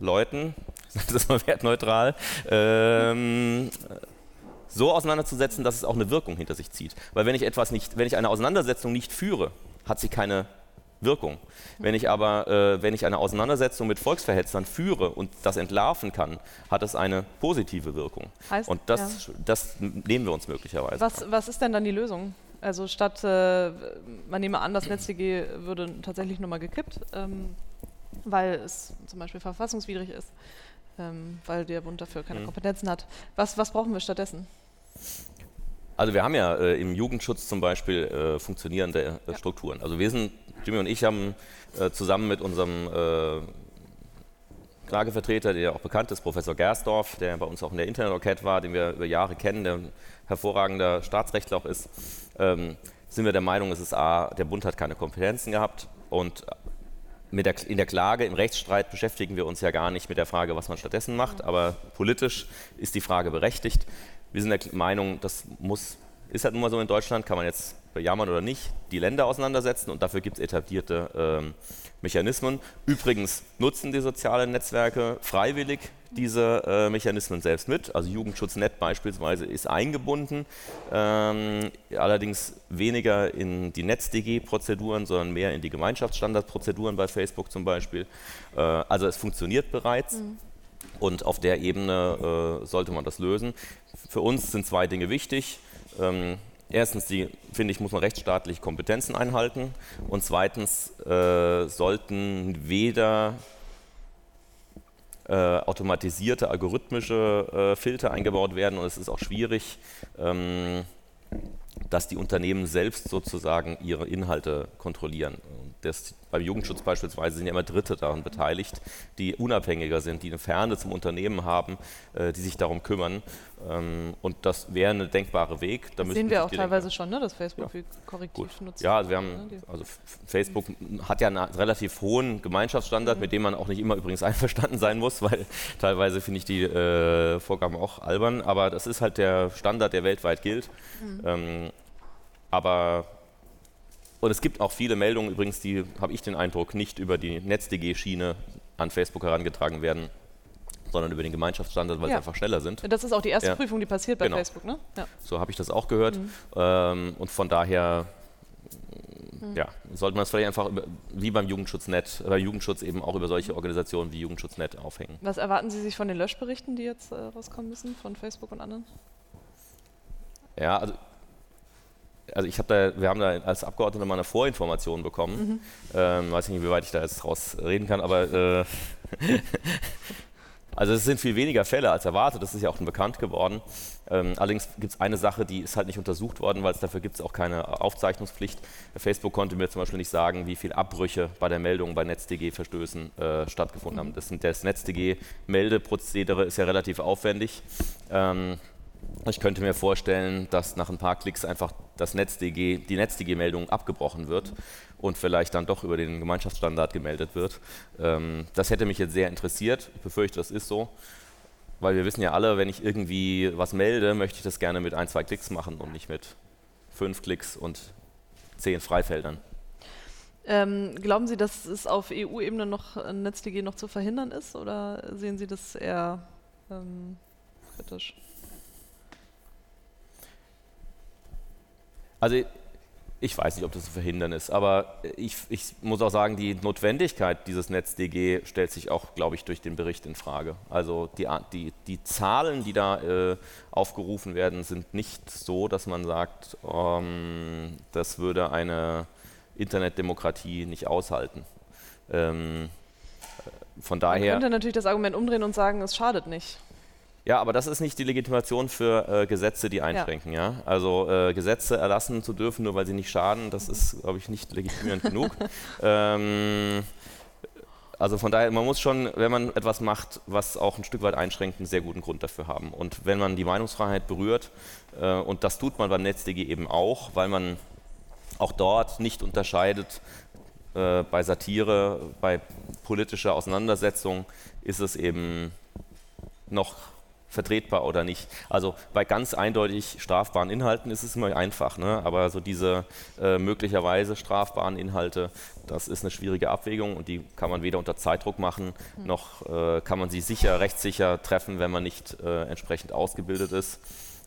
Leuten, [LAUGHS] das ist mal wertneutral, ähm, so auseinanderzusetzen, dass es auch eine Wirkung hinter sich zieht. Weil wenn ich etwas nicht, wenn ich eine Auseinandersetzung nicht führe, hat sie keine Wirkung. Wenn ich aber, äh, wenn ich eine Auseinandersetzung mit Volksverhetzern führe und das entlarven kann, hat es eine positive Wirkung. Heißt, und das, ja. das nehmen wir uns möglicherweise. Was, was ist denn dann die Lösung? Also statt, äh, man nehme an, das NetzDG würde tatsächlich nur mal gekippt, ähm, weil es zum Beispiel verfassungswidrig ist, ähm, weil der Bund dafür keine mhm. Kompetenzen hat. Was, was brauchen wir stattdessen? Also wir haben ja äh, im Jugendschutz zum Beispiel äh, funktionierende äh, ja. Strukturen. Also wir sind, Jimmy und ich haben äh, zusammen mit unserem äh, Klagevertreter, der auch bekannt ist, Professor Gersdorf, der bei uns auch in der Internet-Enquete war, den wir über Jahre kennen, der ein hervorragender Staatsrechtler auch ist, ähm, sind wir der Meinung, es ist A, der Bund hat keine Kompetenzen gehabt und der, in der Klage, im Rechtsstreit beschäftigen wir uns ja gar nicht mit der Frage, was man stattdessen macht, aber politisch ist die Frage berechtigt. Wir sind der Meinung, das muss, ist halt nun mal so in Deutschland, kann man jetzt bejammern oder nicht, die Länder auseinandersetzen und dafür gibt es etablierte ähm, Mechanismen. Übrigens nutzen die sozialen Netzwerke freiwillig diese äh, Mechanismen selbst mit. Also Jugendschutznet beispielsweise ist eingebunden, ähm, allerdings weniger in die NetzDG-Prozeduren, sondern mehr in die Gemeinschaftsstandardprozeduren bei Facebook zum Beispiel. Äh, also es funktioniert bereits. Mhm. Und auf der Ebene äh, sollte man das lösen. Für uns sind zwei Dinge wichtig. Ähm, erstens, die, finde ich, muss man rechtsstaatliche Kompetenzen einhalten. Und zweitens äh, sollten weder äh, automatisierte algorithmische äh, Filter eingebaut werden und es ist auch schwierig, ähm, dass die Unternehmen selbst sozusagen ihre Inhalte kontrollieren. Das, beim Jugendschutz beispielsweise sind ja immer Dritte daran beteiligt, die unabhängiger sind, die eine Ferne zum Unternehmen haben, äh, die sich darum kümmern. Ähm, und das wäre ein denkbarer Weg. Da das sehen wir auch teilweise schon, ne, dass Facebook ja. korrektiv Gut. nutzt. Ja, also, wir haben, also Facebook hat ja einen relativ hohen Gemeinschaftsstandard, mhm. mit dem man auch nicht immer übrigens [LAUGHS] einverstanden sein muss, weil teilweise finde ich die äh, Vorgaben auch albern. Aber das ist halt der Standard, der weltweit gilt. Mhm. Ähm, aber und es gibt auch viele Meldungen übrigens, die, habe ich den Eindruck, nicht über die NetzDG-Schiene an Facebook herangetragen werden, sondern über den Gemeinschaftsstandard, weil ja. sie einfach schneller sind. Das ist auch die erste ja. Prüfung, die passiert bei genau. Facebook, ne? Ja. So habe ich das auch gehört. Mhm. Ähm, und von daher mhm. ja, sollte man es vielleicht einfach über, wie beim Jugendschutznet, äh, Jugendschutz eben auch über solche Organisationen wie Jugendschutznet aufhängen. Was erwarten Sie sich von den Löschberichten, die jetzt äh, rauskommen müssen, von Facebook und anderen? Ja, also also ich habe da, wir haben da als Abgeordnete mal eine Vorinformation bekommen. Mhm. Ähm, weiß nicht, wie weit ich da jetzt draus reden kann, aber äh, [LAUGHS] also es sind viel weniger Fälle als erwartet, das ist ja auch schon bekannt geworden. Ähm, allerdings gibt es eine Sache, die ist halt nicht untersucht worden, weil es dafür gibt es auch keine Aufzeichnungspflicht. Facebook konnte mir zum Beispiel nicht sagen, wie viele Abbrüche bei der Meldung bei NetzDG-Verstößen äh, stattgefunden mhm. haben. Das, das NetzDG-Meldeprozedere ist ja relativ aufwendig. Ähm, ich könnte mir vorstellen, dass nach ein paar Klicks einfach das NetzDG, die NetzDG-Meldung abgebrochen wird und vielleicht dann doch über den Gemeinschaftsstandard gemeldet wird. Ähm, das hätte mich jetzt sehr interessiert. Ich befürchte, das ist so. Weil wir wissen ja alle, wenn ich irgendwie was melde, möchte ich das gerne mit ein, zwei Klicks machen und nicht mit fünf Klicks und zehn Freifeldern. Ähm, glauben Sie, dass es auf EU-Ebene noch ein NetzDG noch zu verhindern ist oder sehen Sie das eher ähm, kritisch? Also ich weiß nicht, ob das zu verhindern ist, aber ich, ich, muss auch sagen, die Notwendigkeit dieses NetzDG stellt sich auch, glaube ich, durch den Bericht in Frage. Also die, die, die Zahlen, die da äh, aufgerufen werden, sind nicht so, dass man sagt, ähm, das würde eine Internetdemokratie nicht aushalten. Ähm, von daher. Man könnte natürlich das Argument umdrehen und sagen, es schadet nicht. Ja, aber das ist nicht die Legitimation für äh, Gesetze, die einschränken. Ja. ja? Also äh, Gesetze erlassen zu dürfen, nur weil sie nicht schaden, das ist, glaube ich, nicht legitimierend [LAUGHS] genug. Ähm, also von daher, man muss schon, wenn man etwas macht, was auch ein Stück weit einschränkt, einen sehr guten Grund dafür haben. Und wenn man die Meinungsfreiheit berührt, äh, und das tut man beim NetzDG eben auch, weil man auch dort nicht unterscheidet, äh, bei Satire, bei politischer Auseinandersetzung ist es eben noch vertretbar oder nicht. Also bei ganz eindeutig strafbaren Inhalten ist es immer einfach, ne? aber so diese äh, möglicherweise strafbaren Inhalte, das ist eine schwierige Abwägung und die kann man weder unter Zeitdruck machen, mhm. noch äh, kann man sie sicher, rechtssicher treffen, wenn man nicht äh, entsprechend ausgebildet ist.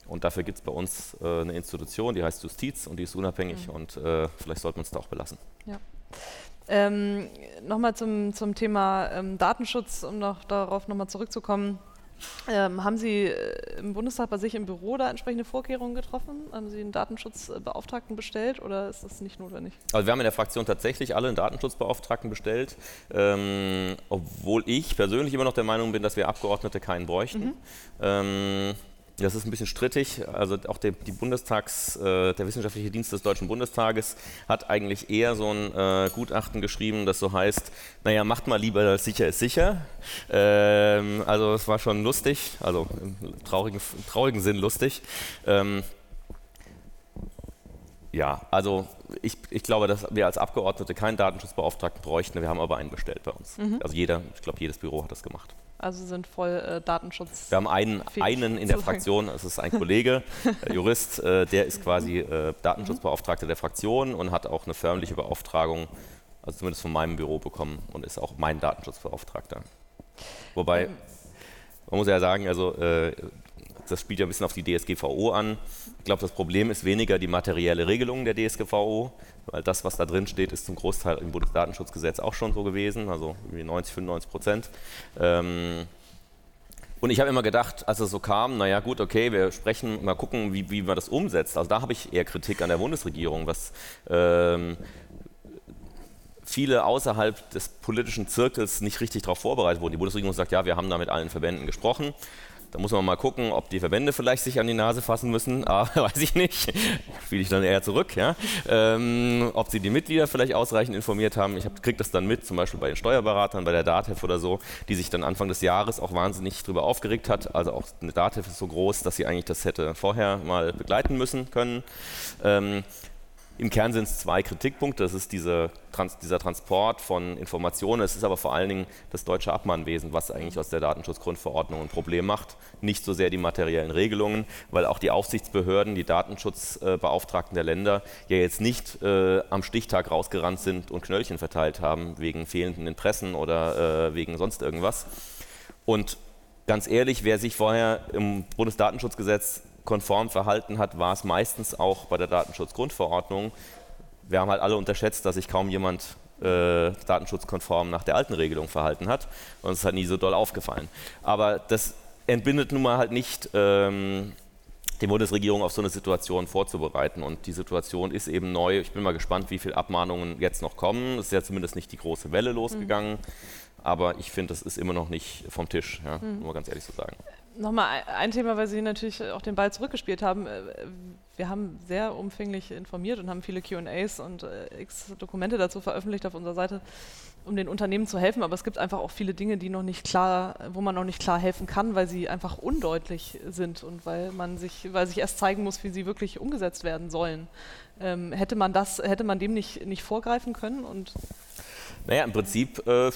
Und dafür gibt es bei uns äh, eine Institution, die heißt Justiz und die ist unabhängig mhm. und äh, vielleicht sollten wir uns da auch belassen. Ja. Ähm, nochmal zum, zum Thema ähm, Datenschutz, um noch darauf nochmal zurückzukommen. Ähm, haben Sie äh, im Bundestag bei sich im Büro da entsprechende Vorkehrungen getroffen? Haben Sie einen Datenschutzbeauftragten bestellt oder ist das nicht notwendig? Also wir haben in der Fraktion tatsächlich alle einen Datenschutzbeauftragten bestellt, ähm, obwohl ich persönlich immer noch der Meinung bin, dass wir Abgeordnete keinen bräuchten. Mhm. Ähm, das ist ein bisschen strittig. Also auch der, die Bundestags, äh, der Wissenschaftliche Dienst des Deutschen Bundestages hat eigentlich eher so ein äh, Gutachten geschrieben, das so heißt, naja, macht mal lieber sicher ist sicher. Ähm, also es war schon lustig, also im traurigen, traurigen Sinn lustig. Ähm, ja, also ich, ich, glaube, dass wir als Abgeordnete keinen Datenschutzbeauftragten bräuchten. Wir haben aber einen bestellt bei uns. Mhm. Also jeder, ich glaube, jedes Büro hat das gemacht. Also sind voll äh, Datenschutz. Wir haben einen, einen in der Fraktion, es ist ein Kollege, [LAUGHS] äh, Jurist, äh, der ist quasi äh, Datenschutzbeauftragter der Fraktion und hat auch eine förmliche Beauftragung, also zumindest von meinem Büro bekommen und ist auch mein Datenschutzbeauftragter. Wobei, ähm. man muss ja sagen, also äh, das spielt ja ein bisschen auf die DSGVO an. Ich glaube, das Problem ist weniger die materielle Regelung der DSGVO, weil das, was da drin steht, ist zum Großteil im Bundesdatenschutzgesetz auch schon so gewesen, also 90, 95 Prozent. Ähm, und ich habe immer gedacht, als es so kam, naja gut, okay, wir sprechen, mal gucken, wie, wie man das umsetzt. Also da habe ich eher Kritik an der Bundesregierung, was ähm, viele außerhalb des politischen Zirkels nicht richtig darauf vorbereitet wurden. Die Bundesregierung sagt, ja, wir haben da mit allen Verbänden gesprochen. Da muss man mal gucken, ob die Verbände vielleicht sich an die Nase fassen müssen. [LAUGHS] Ah, weiß ich nicht. Spiele ich dann eher zurück. Ja? Ähm, ob sie die Mitglieder vielleicht ausreichend informiert haben. Ich kriege das dann mit, zum Beispiel bei den Steuerberatern, bei der DATEV oder so, die sich dann Anfang des Jahres auch wahnsinnig darüber aufgeregt hat. Also auch eine DATEV ist so groß, dass sie eigentlich das hätte vorher mal begleiten müssen können. Ähm, im Kern sind es zwei Kritikpunkte. Das ist diese, Trans dieser Transport von Informationen. Es ist aber vor allen Dingen das deutsche Abmahnwesen, was eigentlich aus der Datenschutzgrundverordnung ein Problem macht. Nicht so sehr die materiellen Regelungen, weil auch die Aufsichtsbehörden, die Datenschutzbeauftragten der Länder ja jetzt nicht äh, am Stichtag rausgerannt sind und Knöllchen verteilt haben wegen fehlenden Interessen oder äh, wegen sonst irgendwas. Und ganz ehrlich, wer sich vorher im Bundesdatenschutzgesetz konform verhalten hat, war es meistens auch bei der Datenschutzgrundverordnung. Wir haben halt alle unterschätzt, dass sich kaum jemand äh, datenschutzkonform nach der alten Regelung verhalten hat. Und es hat nie so doll aufgefallen. Aber das entbindet nun mal halt nicht ähm, die Bundesregierung auf so eine Situation vorzubereiten. Und die Situation ist eben neu. Ich bin mal gespannt, wie viele Abmahnungen jetzt noch kommen. Es ist ja zumindest nicht die große Welle losgegangen. Mhm. Aber ich finde, das ist immer noch nicht vom Tisch, ja, mhm. nur ganz ehrlich zu sagen. Nochmal ein Thema, weil Sie natürlich auch den Ball zurückgespielt haben. Äh, wir haben sehr umfänglich informiert und haben viele QAs und äh, x Dokumente dazu veröffentlicht auf unserer Seite, um den Unternehmen zu helfen. Aber es gibt einfach auch viele Dinge, die noch nicht klar, wo man noch nicht klar helfen kann, weil sie einfach undeutlich sind und weil man sich, weil sich erst zeigen muss, wie sie wirklich umgesetzt werden sollen. Ähm, hätte man das, hätte man dem nicht, nicht vorgreifen können und naja, im Prinzip äh,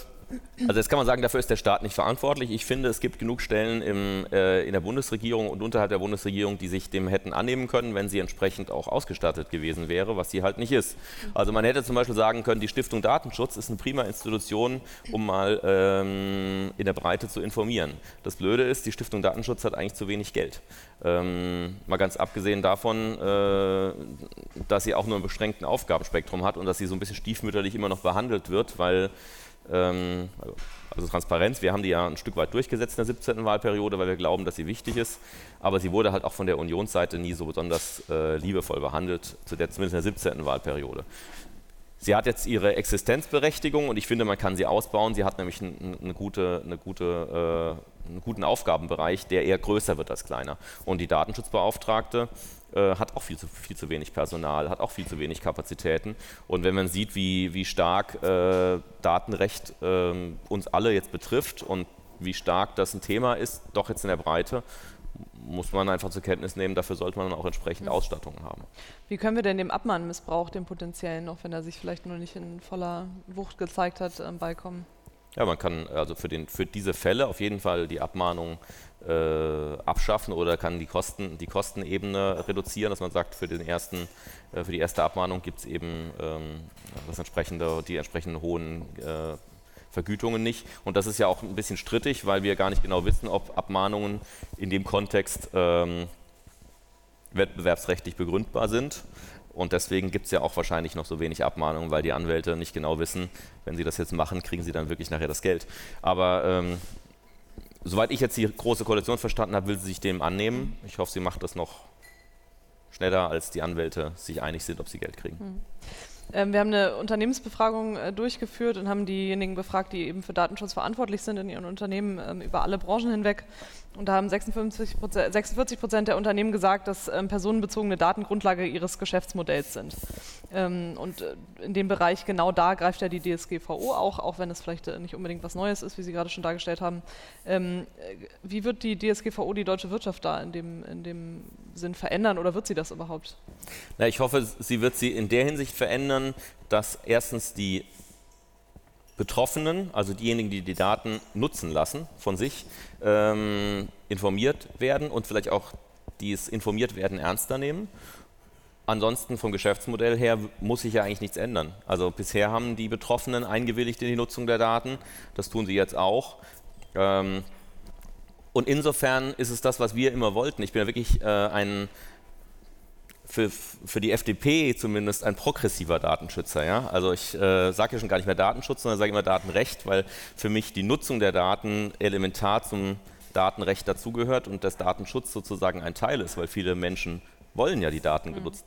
also jetzt kann man sagen, dafür ist der Staat nicht verantwortlich. Ich finde, es gibt genug Stellen im, äh, in der Bundesregierung und unterhalb der Bundesregierung, die sich dem hätten annehmen können, wenn sie entsprechend auch ausgestattet gewesen wäre, was sie halt nicht ist. Also man hätte zum Beispiel sagen können, die Stiftung Datenschutz ist eine prima Institution, um mal ähm, in der Breite zu informieren. Das Blöde ist, die Stiftung Datenschutz hat eigentlich zu wenig Geld. Ähm, mal ganz abgesehen davon, äh, dass sie auch nur ein beschränkten Aufgabenspektrum hat und dass sie so ein bisschen stiefmütterlich immer noch behandelt wird, weil ähm, also Transparenz, wir haben die ja ein Stück weit durchgesetzt in der 17. Wahlperiode, weil wir glauben, dass sie wichtig ist. Aber sie wurde halt auch von der Unionsseite nie so besonders äh, liebevoll behandelt, zu der, zumindest in der 17. Wahlperiode. Sie hat jetzt ihre Existenzberechtigung und ich finde, man kann sie ausbauen. Sie hat nämlich eine gute, eine gute, äh, einen guten Aufgabenbereich, der eher größer wird als kleiner. Und die Datenschutzbeauftragte äh, hat auch viel zu, viel zu wenig Personal, hat auch viel zu wenig Kapazitäten. Und wenn man sieht, wie, wie stark äh, Datenrecht äh, uns alle jetzt betrifft und wie stark das ein Thema ist, doch jetzt in der Breite, muss man einfach zur Kenntnis nehmen, dafür sollte man dann auch entsprechend mhm. Ausstattungen haben. Wie können wir denn dem Abmahnmissbrauch, dem potenziellen, auch wenn er sich vielleicht nur nicht in voller Wucht gezeigt hat, ähm, beikommen? Ja, man kann also für, den, für diese Fälle auf jeden Fall die Abmahnung äh, abschaffen oder kann die, Kosten, die Kostenebene reduzieren, dass man sagt, für, den ersten, äh, für die erste Abmahnung gibt es eben ähm, das entsprechende, die entsprechenden hohen äh, Vergütungen nicht. Und das ist ja auch ein bisschen strittig, weil wir gar nicht genau wissen, ob Abmahnungen in dem Kontext ähm, wettbewerbsrechtlich begründbar sind. Und deswegen gibt es ja auch wahrscheinlich noch so wenig Abmahnungen, weil die Anwälte nicht genau wissen, wenn sie das jetzt machen, kriegen sie dann wirklich nachher das Geld. Aber ähm, soweit ich jetzt die Große Koalition verstanden habe, will sie sich dem annehmen. Ich hoffe, sie macht das noch schneller, als die Anwälte sich einig sind, ob sie Geld kriegen. Mhm. Wir haben eine Unternehmensbefragung äh, durchgeführt und haben diejenigen befragt, die eben für Datenschutz verantwortlich sind in ihren Unternehmen ähm, über alle Branchen hinweg. Und da haben 46 Prozent, 46 Prozent der Unternehmen gesagt, dass ähm, personenbezogene Daten Grundlage ihres Geschäftsmodells sind. Ähm, und äh, in dem Bereich genau da greift ja die DSGVO auch, auch wenn es vielleicht äh, nicht unbedingt was Neues ist, wie Sie gerade schon dargestellt haben. Ähm, äh, wie wird die DSGVO die deutsche Wirtschaft da in dem, in dem Sinn verändern oder wird sie das überhaupt? Na, ich hoffe, sie wird sie in der Hinsicht verändern, dass erstens die Betroffenen, also diejenigen, die die Daten nutzen lassen von sich, ähm, informiert werden und vielleicht auch dieses informiert werden ernster nehmen. Ansonsten vom Geschäftsmodell her muss sich ja eigentlich nichts ändern. Also bisher haben die Betroffenen eingewilligt in die Nutzung der Daten, das tun sie jetzt auch. Ähm, und insofern ist es das, was wir immer wollten. Ich bin ja wirklich äh, ein für, für die FDP zumindest ein progressiver Datenschützer. Ja? Also ich äh, sage ja schon gar nicht mehr Datenschutz, sondern sage immer Datenrecht, weil für mich die Nutzung der Daten elementar zum Datenrecht dazugehört und das Datenschutz sozusagen ein Teil ist, weil viele Menschen wollen ja die Daten mhm. genutzt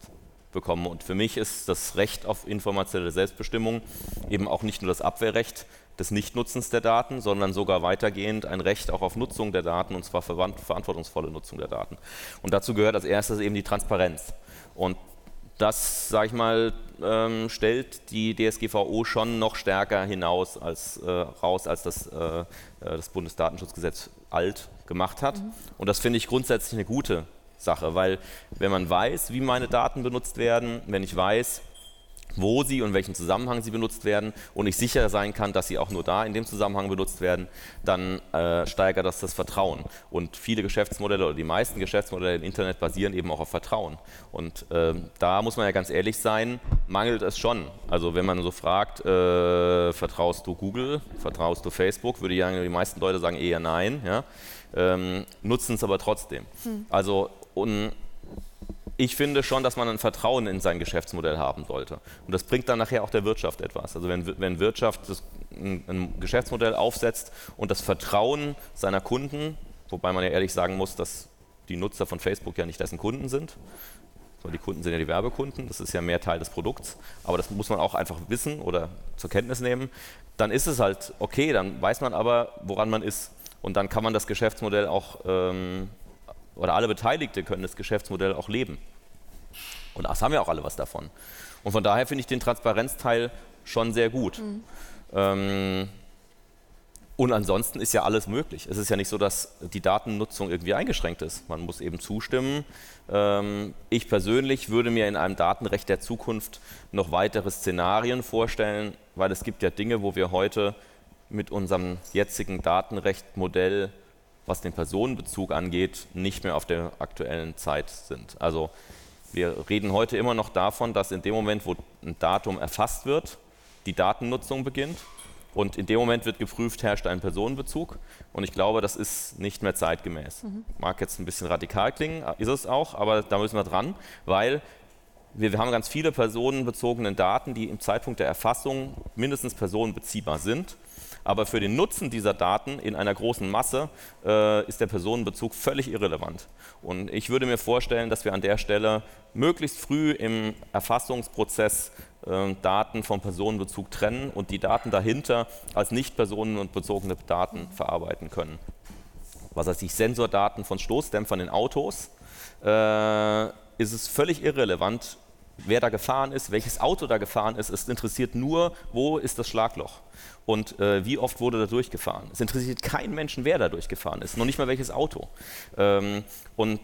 bekommen. Und für mich ist das Recht auf informationelle Selbstbestimmung eben auch nicht nur das Abwehrrecht des Nichtnutzens der Daten, sondern sogar weitergehend ein Recht auch auf Nutzung der Daten und zwar verantwortungsvolle Nutzung der Daten. Und dazu gehört als erstes eben die Transparenz. Und das, sage ich mal, ähm, stellt die DSGVO schon noch stärker hinaus als, äh, raus, als das, äh, äh, das Bundesdatenschutzgesetz alt gemacht hat. Mhm. Und das finde ich grundsätzlich eine gute Sache, weil wenn man weiß, wie meine Daten benutzt werden, wenn ich weiß, wo sie und in welchem Zusammenhang sie benutzt werden und ich sicher sein kann, dass sie auch nur da in dem Zusammenhang benutzt werden, dann äh, steigert das das Vertrauen. Und viele Geschäftsmodelle oder die meisten Geschäftsmodelle im Internet basieren eben auch auf Vertrauen. Und äh, da muss man ja ganz ehrlich sein, mangelt es schon. Also wenn man so fragt, äh, vertraust du Google, vertraust du Facebook, würde ich sagen, die meisten Leute sagen eher nein, ja? ähm, nutzen es aber trotzdem. Hm. Also und ich finde schon, dass man ein Vertrauen in sein Geschäftsmodell haben sollte. Und das bringt dann nachher auch der Wirtschaft etwas. Also wenn, wenn Wirtschaft ein, ein Geschäftsmodell aufsetzt und das Vertrauen seiner Kunden, wobei man ja ehrlich sagen muss, dass die Nutzer von Facebook ja nicht dessen Kunden sind, die Kunden sind ja die Werbekunden, das ist ja mehr Teil des Produkts, aber das muss man auch einfach wissen oder zur Kenntnis nehmen. Dann ist es halt okay, dann weiß man aber, woran man ist. Und dann kann man das Geschäftsmodell auch ähm, oder alle Beteiligte können das Geschäftsmodell auch leben. Und das haben ja auch alle was davon. Und von daher finde ich den Transparenzteil schon sehr gut. Mhm. Ähm, und ansonsten ist ja alles möglich. Es ist ja nicht so, dass die Datennutzung irgendwie eingeschränkt ist. Man muss eben zustimmen. Ähm, ich persönlich würde mir in einem Datenrecht der Zukunft noch weitere Szenarien vorstellen, weil es gibt ja Dinge, wo wir heute mit unserem jetzigen Datenrechtmodell was den Personenbezug angeht, nicht mehr auf der aktuellen Zeit sind. Also wir reden heute immer noch davon, dass in dem Moment, wo ein Datum erfasst wird, die Datennutzung beginnt. Und in dem Moment wird geprüft, herrscht ein Personenbezug. Und ich glaube, das ist nicht mehr zeitgemäß. Mhm. Mag jetzt ein bisschen radikal klingen, ist es auch, aber da müssen wir dran, weil wir, wir haben ganz viele personenbezogene Daten, die im Zeitpunkt der Erfassung mindestens personenbeziehbar sind. Aber für den Nutzen dieser Daten in einer großen Masse äh, ist der Personenbezug völlig irrelevant. Und ich würde mir vorstellen, dass wir an der Stelle möglichst früh im Erfassungsprozess äh, Daten vom Personenbezug trennen und die Daten dahinter als nicht personenbezogene Daten verarbeiten können. Was heißt ich, Sensordaten von Stoßdämpfern in Autos, äh, ist es völlig irrelevant, wer da gefahren ist, welches Auto da gefahren ist. Es interessiert nur, wo ist das Schlagloch und äh, wie oft wurde da durchgefahren. Es interessiert keinen Menschen, wer da durchgefahren ist, noch nicht mal welches Auto. Ähm, und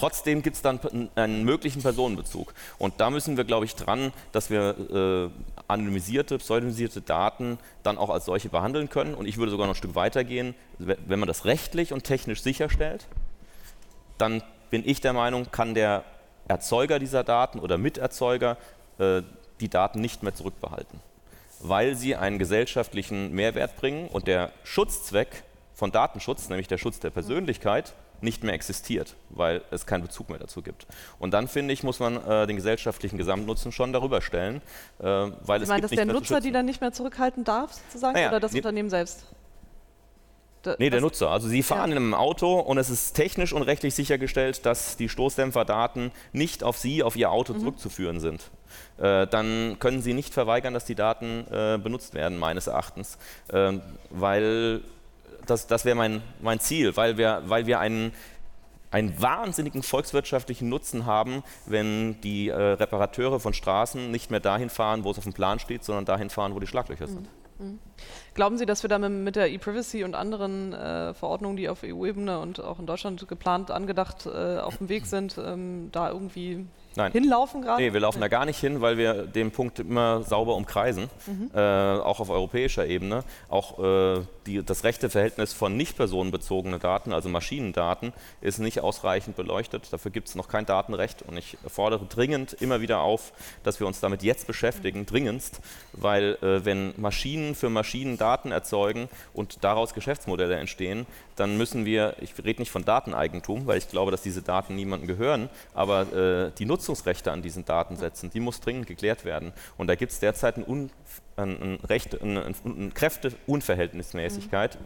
Trotzdem gibt es dann einen möglichen Personenbezug. Und da müssen wir, glaube ich, dran, dass wir äh, anonymisierte, pseudonymisierte Daten dann auch als solche behandeln können. Und ich würde sogar noch ein Stück weiter gehen, wenn man das rechtlich und technisch sicherstellt, dann bin ich der Meinung, kann der Erzeuger dieser Daten oder Miterzeuger äh, die Daten nicht mehr zurückbehalten weil sie einen gesellschaftlichen Mehrwert bringen und der Schutzzweck von Datenschutz, nämlich der Schutz der Persönlichkeit, nicht mehr existiert, weil es keinen Bezug mehr dazu gibt. Und dann finde ich, muss man äh, den gesellschaftlichen Gesamtnutzen schon darüber stellen, äh, weil Sie es meinen, gibt dass der Nutzer die dann nicht mehr zurückhalten darf, sozusagen, naja, oder das Unternehmen selbst? Da, nee, der Nutzer. Also Sie fahren ja. in einem Auto und es ist technisch und rechtlich sichergestellt, dass die Stoßdämpferdaten nicht auf Sie, auf Ihr Auto mhm. zurückzuführen sind. Äh, dann können Sie nicht verweigern, dass die Daten äh, benutzt werden, meines Erachtens. Äh, weil das, das wäre mein, mein Ziel, weil wir, weil wir einen, einen wahnsinnigen volkswirtschaftlichen Nutzen haben, wenn die äh, Reparateure von Straßen nicht mehr dahin fahren, wo es auf dem Plan steht, sondern dahin fahren, wo die Schlaglöcher sind. Mhm. Glauben Sie, dass wir da mit der E-Privacy und anderen äh, Verordnungen, die auf EU-Ebene und auch in Deutschland geplant, angedacht, äh, auf dem Weg sind, ähm, da irgendwie Nein. hinlaufen gerade? Nee, wir laufen da gar nicht hin, weil wir den Punkt immer sauber umkreisen, mhm. äh, auch auf europäischer Ebene. Auch äh, die, das rechte Verhältnis von nicht personenbezogenen Daten, also Maschinendaten, ist nicht ausreichend beleuchtet. Dafür gibt es noch kein Datenrecht und ich fordere dringend immer wieder auf, dass wir uns damit jetzt beschäftigen, mhm. dringendst, weil äh, wenn Maschinen für Maschinen Daten erzeugen und daraus Geschäftsmodelle entstehen, dann müssen wir, ich rede nicht von Dateneigentum, weil ich glaube, dass diese Daten niemandem gehören, aber äh, die Nutzungsrechte an diesen Datensätzen, die muss dringend geklärt werden. Und da gibt es derzeit ein, ein, ein, Recht, ein, ein Kräfteunverhältnismäßigkeit.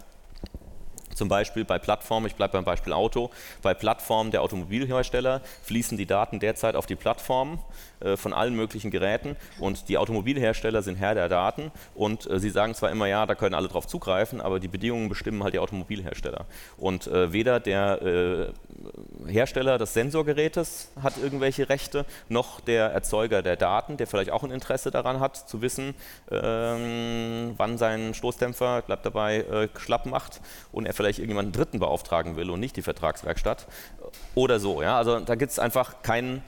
Zum Beispiel bei Plattformen, ich bleibe beim Beispiel Auto, bei Plattformen der Automobilhersteller fließen die Daten derzeit auf die Plattform äh, von allen möglichen Geräten und die Automobilhersteller sind Herr der Daten und äh, sie sagen zwar immer, ja, da können alle drauf zugreifen, aber die Bedingungen bestimmen halt die Automobilhersteller. Und äh, weder der äh, Hersteller des Sensorgerätes hat irgendwelche Rechte, noch der Erzeuger der Daten, der vielleicht auch ein Interesse daran hat, zu wissen, ähm, wann sein Stoßdämpfer, bleibt dabei, äh, schlapp macht und er vielleicht irgendjemanden Dritten beauftragen will und nicht die Vertragswerkstatt oder so. Ja? Also da gibt es einfach keinen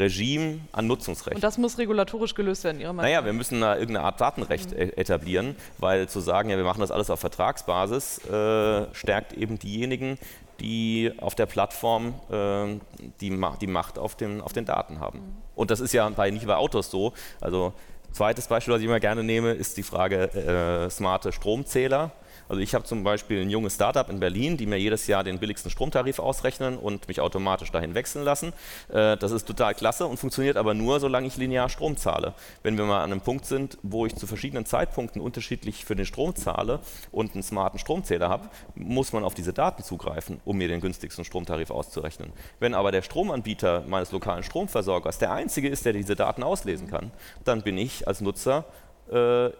Regime an Nutzungsrecht. Und das muss regulatorisch gelöst werden, Ihrer Meinung nach? Naja, wir müssen da irgendeine Art Datenrecht mhm. etablieren, weil zu sagen, ja, wir machen das alles auf Vertragsbasis, äh, stärkt eben diejenigen, die auf der Plattform äh, die, die, Macht auf, dem, auf den Daten haben. Mhm. Und das ist ja bei, nicht bei Autos so. Also zweites Beispiel, was ich immer gerne nehme, ist die Frage äh, smarte Stromzähler. Also ich habe zum Beispiel ein junges Startup in Berlin, die mir jedes Jahr den billigsten Stromtarif ausrechnen und mich automatisch dahin wechseln lassen. Äh, das ist total klasse und funktioniert aber nur, solange ich linear Strom zahle. Wenn wir mal an einem Punkt sind, wo ich zu verschiedenen Zeitpunkten unterschiedlich für den Strom zahle und einen smarten Stromzähler habe, muss man auf diese Daten zugreifen, um mir den günstigsten Stromtarif auszurechnen. Wenn aber der Stromanbieter meines lokalen Stromversorgers der einzige ist, der diese Daten auslesen kann, dann bin ich als Nutzer äh,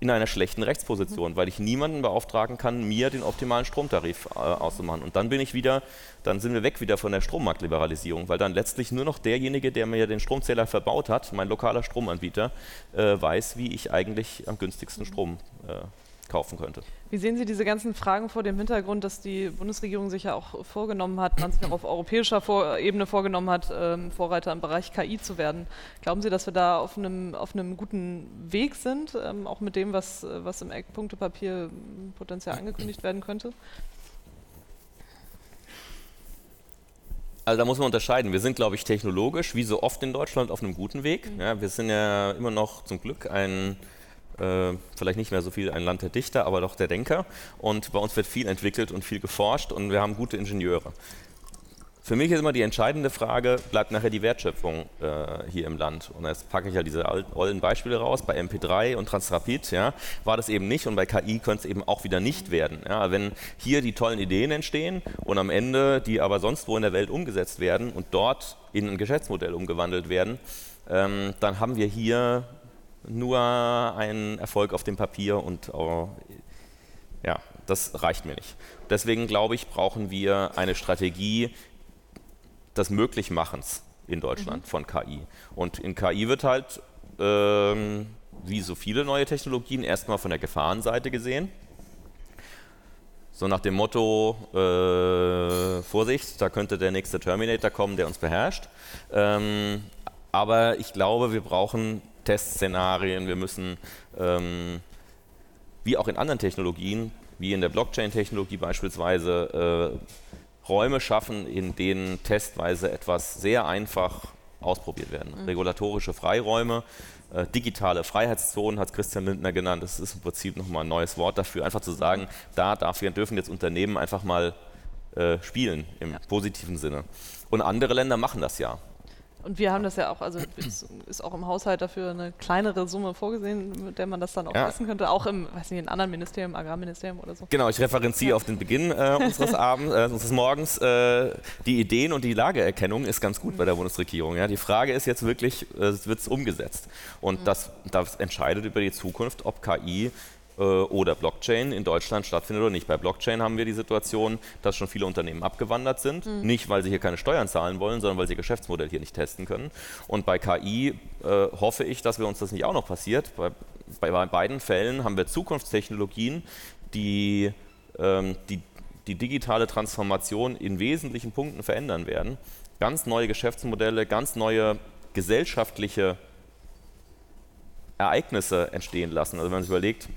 in einer schlechten Rechtsposition, weil ich niemanden beauftragen kann, mir den optimalen Stromtarif äh, auszumachen. Und dann bin ich wieder, dann sind wir weg wieder von der Strommarktliberalisierung, weil dann letztlich nur noch derjenige, der mir den Stromzähler verbaut hat, mein lokaler Stromanbieter, äh, weiß, wie ich eigentlich am günstigsten Strom äh, kaufen könnte. Wie sehen Sie diese ganzen Fragen vor dem Hintergrund, dass die Bundesregierung sich ja auch vorgenommen hat, man sich auch auf europäischer vor Ebene vorgenommen hat, ähm, Vorreiter im Bereich KI zu werden? Glauben Sie, dass wir da auf einem, auf einem guten Weg sind, ähm, auch mit dem, was, was im Eckpunktepapier potenziell angekündigt werden könnte? Also da muss man unterscheiden. Wir sind, glaube ich, technologisch, wie so oft in Deutschland, auf einem guten Weg. Mhm. Ja, wir sind ja immer noch zum Glück ein äh, vielleicht nicht mehr so viel ein Land der Dichter, aber doch der Denker. Und bei uns wird viel entwickelt und viel geforscht und wir haben gute Ingenieure. Für mich ist immer die entscheidende Frage, bleibt nachher die Wertschöpfung äh, hier im Land? Und jetzt packe ich ja diese alten Beispiele raus. Bei MP3 und Transrapid ja, war das eben nicht und bei KI könnte es eben auch wieder nicht werden. Ja, wenn hier die tollen Ideen entstehen und am Ende die aber sonst wo in der Welt umgesetzt werden und dort in ein Geschäftsmodell umgewandelt werden, ähm, dann haben wir hier nur ein Erfolg auf dem Papier und oh, ja, das reicht mir nicht. Deswegen glaube ich, brauchen wir eine Strategie des Möglichmachens in Deutschland mhm. von KI. Und in KI wird halt, ähm, wie so viele neue Technologien, erstmal von der Gefahrenseite gesehen. So nach dem Motto, äh, Vorsicht, da könnte der nächste Terminator kommen, der uns beherrscht. Ähm, aber ich glaube, wir brauchen Testszenarien, wir müssen, ähm, wie auch in anderen Technologien, wie in der Blockchain-Technologie beispielsweise, äh, Räume schaffen, in denen testweise etwas sehr einfach ausprobiert werden. Mhm. Regulatorische Freiräume, äh, digitale Freiheitszonen hat Christian Lindner genannt. Das ist im Prinzip nochmal ein neues Wort dafür, einfach zu sagen, da darf, dürfen jetzt Unternehmen einfach mal äh, spielen im ja. positiven Sinne. Und andere Länder machen das ja. Und wir haben das ja auch, also ist, ist, auch im Haushalt dafür eine kleinere Summe vorgesehen, mit der man das dann auch ja. messen könnte, auch im, weiß nicht, in anderen Ministerien, Agrarministerium oder so. Genau, ich referenziere ja. auf den Beginn äh, unseres [LAUGHS] Abends, äh, unseres Morgens. Äh, die Ideen und die Lageerkennung ist ganz gut mhm. bei der Bundesregierung. Ja. Die Frage ist jetzt wirklich, äh, wird es umgesetzt? Und mhm. das, das entscheidet über die Zukunft, ob KI oder Blockchain in Deutschland stattfindet oder nicht. Bei Blockchain haben wir die Situation, dass schon viele Unternehmen abgewandert sind. Mhm. Nicht, weil sie hier keine Steuern zahlen wollen, sondern weil sie ihr Geschäftsmodell hier nicht testen können. Und bei KI äh, hoffe ich, dass wir uns das nicht auch noch passiert. Bei, bei, bei beiden Fällen haben wir Zukunftstechnologien, die, ähm, die die digitale Transformation in wesentlichen Punkten verändern werden. Ganz neue Geschäftsmodelle, ganz neue gesellschaftliche Ereignisse entstehen lassen. Also wenn man sich überlegt,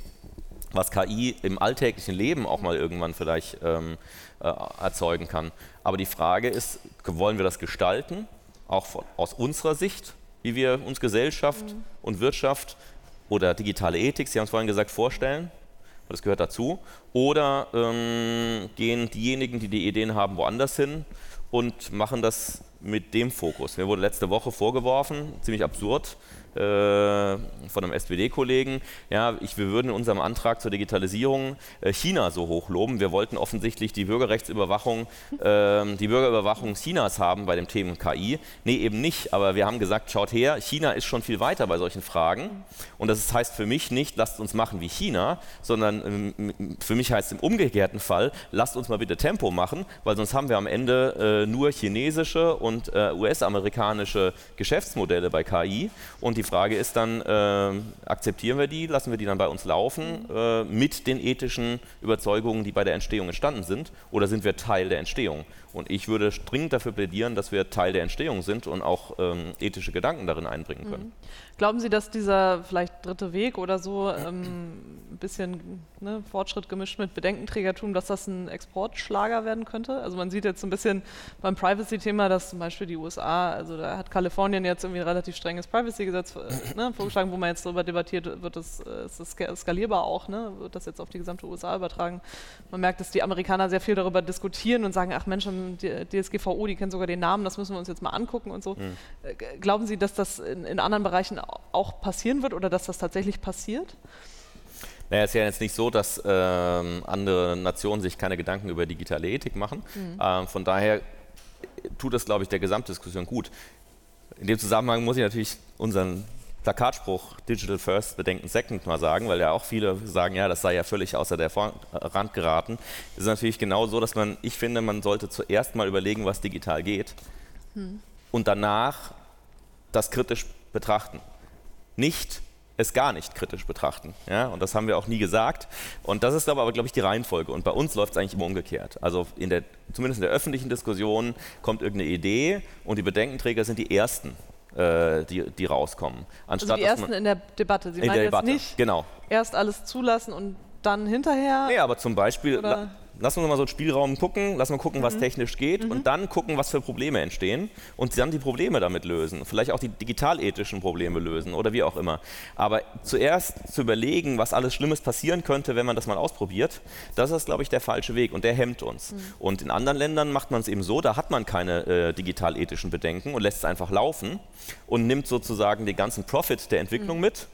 was KI im alltäglichen Leben auch mal irgendwann vielleicht ähm, äh, erzeugen kann. Aber die Frage ist, wollen wir das gestalten, auch von, aus unserer Sicht, wie wir uns Gesellschaft mhm. und Wirtschaft oder digitale Ethik, Sie haben es vorhin gesagt, vorstellen? Das gehört dazu. Oder ähm, gehen diejenigen, die die Ideen haben, woanders hin und machen das mit dem Fokus. Mir wurde letzte Woche vorgeworfen, ziemlich absurd, von einem SPD-Kollegen, ja, ich, wir würden in unserem Antrag zur Digitalisierung äh, China so hoch loben. Wir wollten offensichtlich die Bürgerrechtsüberwachung, äh, die Bürgerüberwachung Chinas haben bei dem Thema KI. Nee, eben nicht, aber wir haben gesagt, schaut her, China ist schon viel weiter bei solchen Fragen. Und das heißt für mich nicht, lasst uns machen wie China, sondern ähm, für mich heißt es im umgekehrten Fall, lasst uns mal bitte Tempo machen, weil sonst haben wir am Ende äh, nur chinesische und äh, US-amerikanische Geschäftsmodelle bei KI. Und die Frage ist dann, äh, akzeptieren wir die, lassen wir die dann bei uns laufen äh, mit den ethischen Überzeugungen, die bei der Entstehung entstanden sind, oder sind wir Teil der Entstehung? Und ich würde dringend dafür plädieren, dass wir Teil der Entstehung sind und auch ähm, ethische Gedanken darin einbringen können. Mhm. Glauben Sie, dass dieser vielleicht dritte Weg oder so ähm, ein bisschen ne, Fortschritt gemischt mit Bedenkenträgertum, dass das ein Exportschlager werden könnte? Also man sieht jetzt so ein bisschen beim Privacy-Thema, dass zum Beispiel die USA, also da hat Kalifornien jetzt irgendwie ein relativ strenges Privacy-Gesetz äh, ne, vorgeschlagen, wo man jetzt darüber debattiert, wird das, äh, ist das skalierbar auch, ne? wird das jetzt auf die gesamte USA übertragen? Man merkt, dass die Amerikaner sehr viel darüber diskutieren und sagen, ach Mensch, die DSGVO, die kennen sogar den Namen, das müssen wir uns jetzt mal angucken und so. Mhm. Glauben Sie, dass das in, in anderen Bereichen auch passieren wird oder dass das tatsächlich passiert? Naja, es ist ja jetzt nicht so, dass ähm, andere Nationen sich keine Gedanken über digitale Ethik machen. Mhm. Ähm, von daher tut das, glaube ich, der Gesamtdiskussion gut. In dem Zusammenhang muss ich natürlich unseren Plakatspruch Digital First, Bedenken Second mal sagen, weil ja auch viele sagen, ja, das sei ja völlig außer der Rand geraten. Es ist natürlich genau so, dass man, ich finde, man sollte zuerst mal überlegen, was digital geht hm. und danach das kritisch betrachten. Nicht es gar nicht kritisch betrachten. Ja? Und das haben wir auch nie gesagt. Und das ist aber, glaube ich, die Reihenfolge. Und bei uns läuft es eigentlich immer umgekehrt. Also in der, zumindest in der öffentlichen Diskussion kommt irgendeine Idee und die Bedenkenträger sind die Ersten, äh, die, die rauskommen. Anstatt, also die Ersten in der Debatte. Sie meinen jetzt nicht genau. erst alles zulassen und dann hinterher? Nee, aber zum Beispiel, lass uns mal so einen Spielraum gucken, lass mal gucken, mhm. was technisch geht mhm. und dann gucken, was für Probleme entstehen und dann die Probleme damit lösen. Vielleicht auch die digitalethischen Probleme lösen oder wie auch immer. Aber zuerst zu überlegen, was alles Schlimmes passieren könnte, wenn man das mal ausprobiert, das ist, glaube ich, der falsche Weg und der hemmt uns. Mhm. Und in anderen Ländern macht man es eben so, da hat man keine äh, digitalethischen Bedenken und lässt es einfach laufen und nimmt sozusagen den ganzen Profit der Entwicklung mhm. mit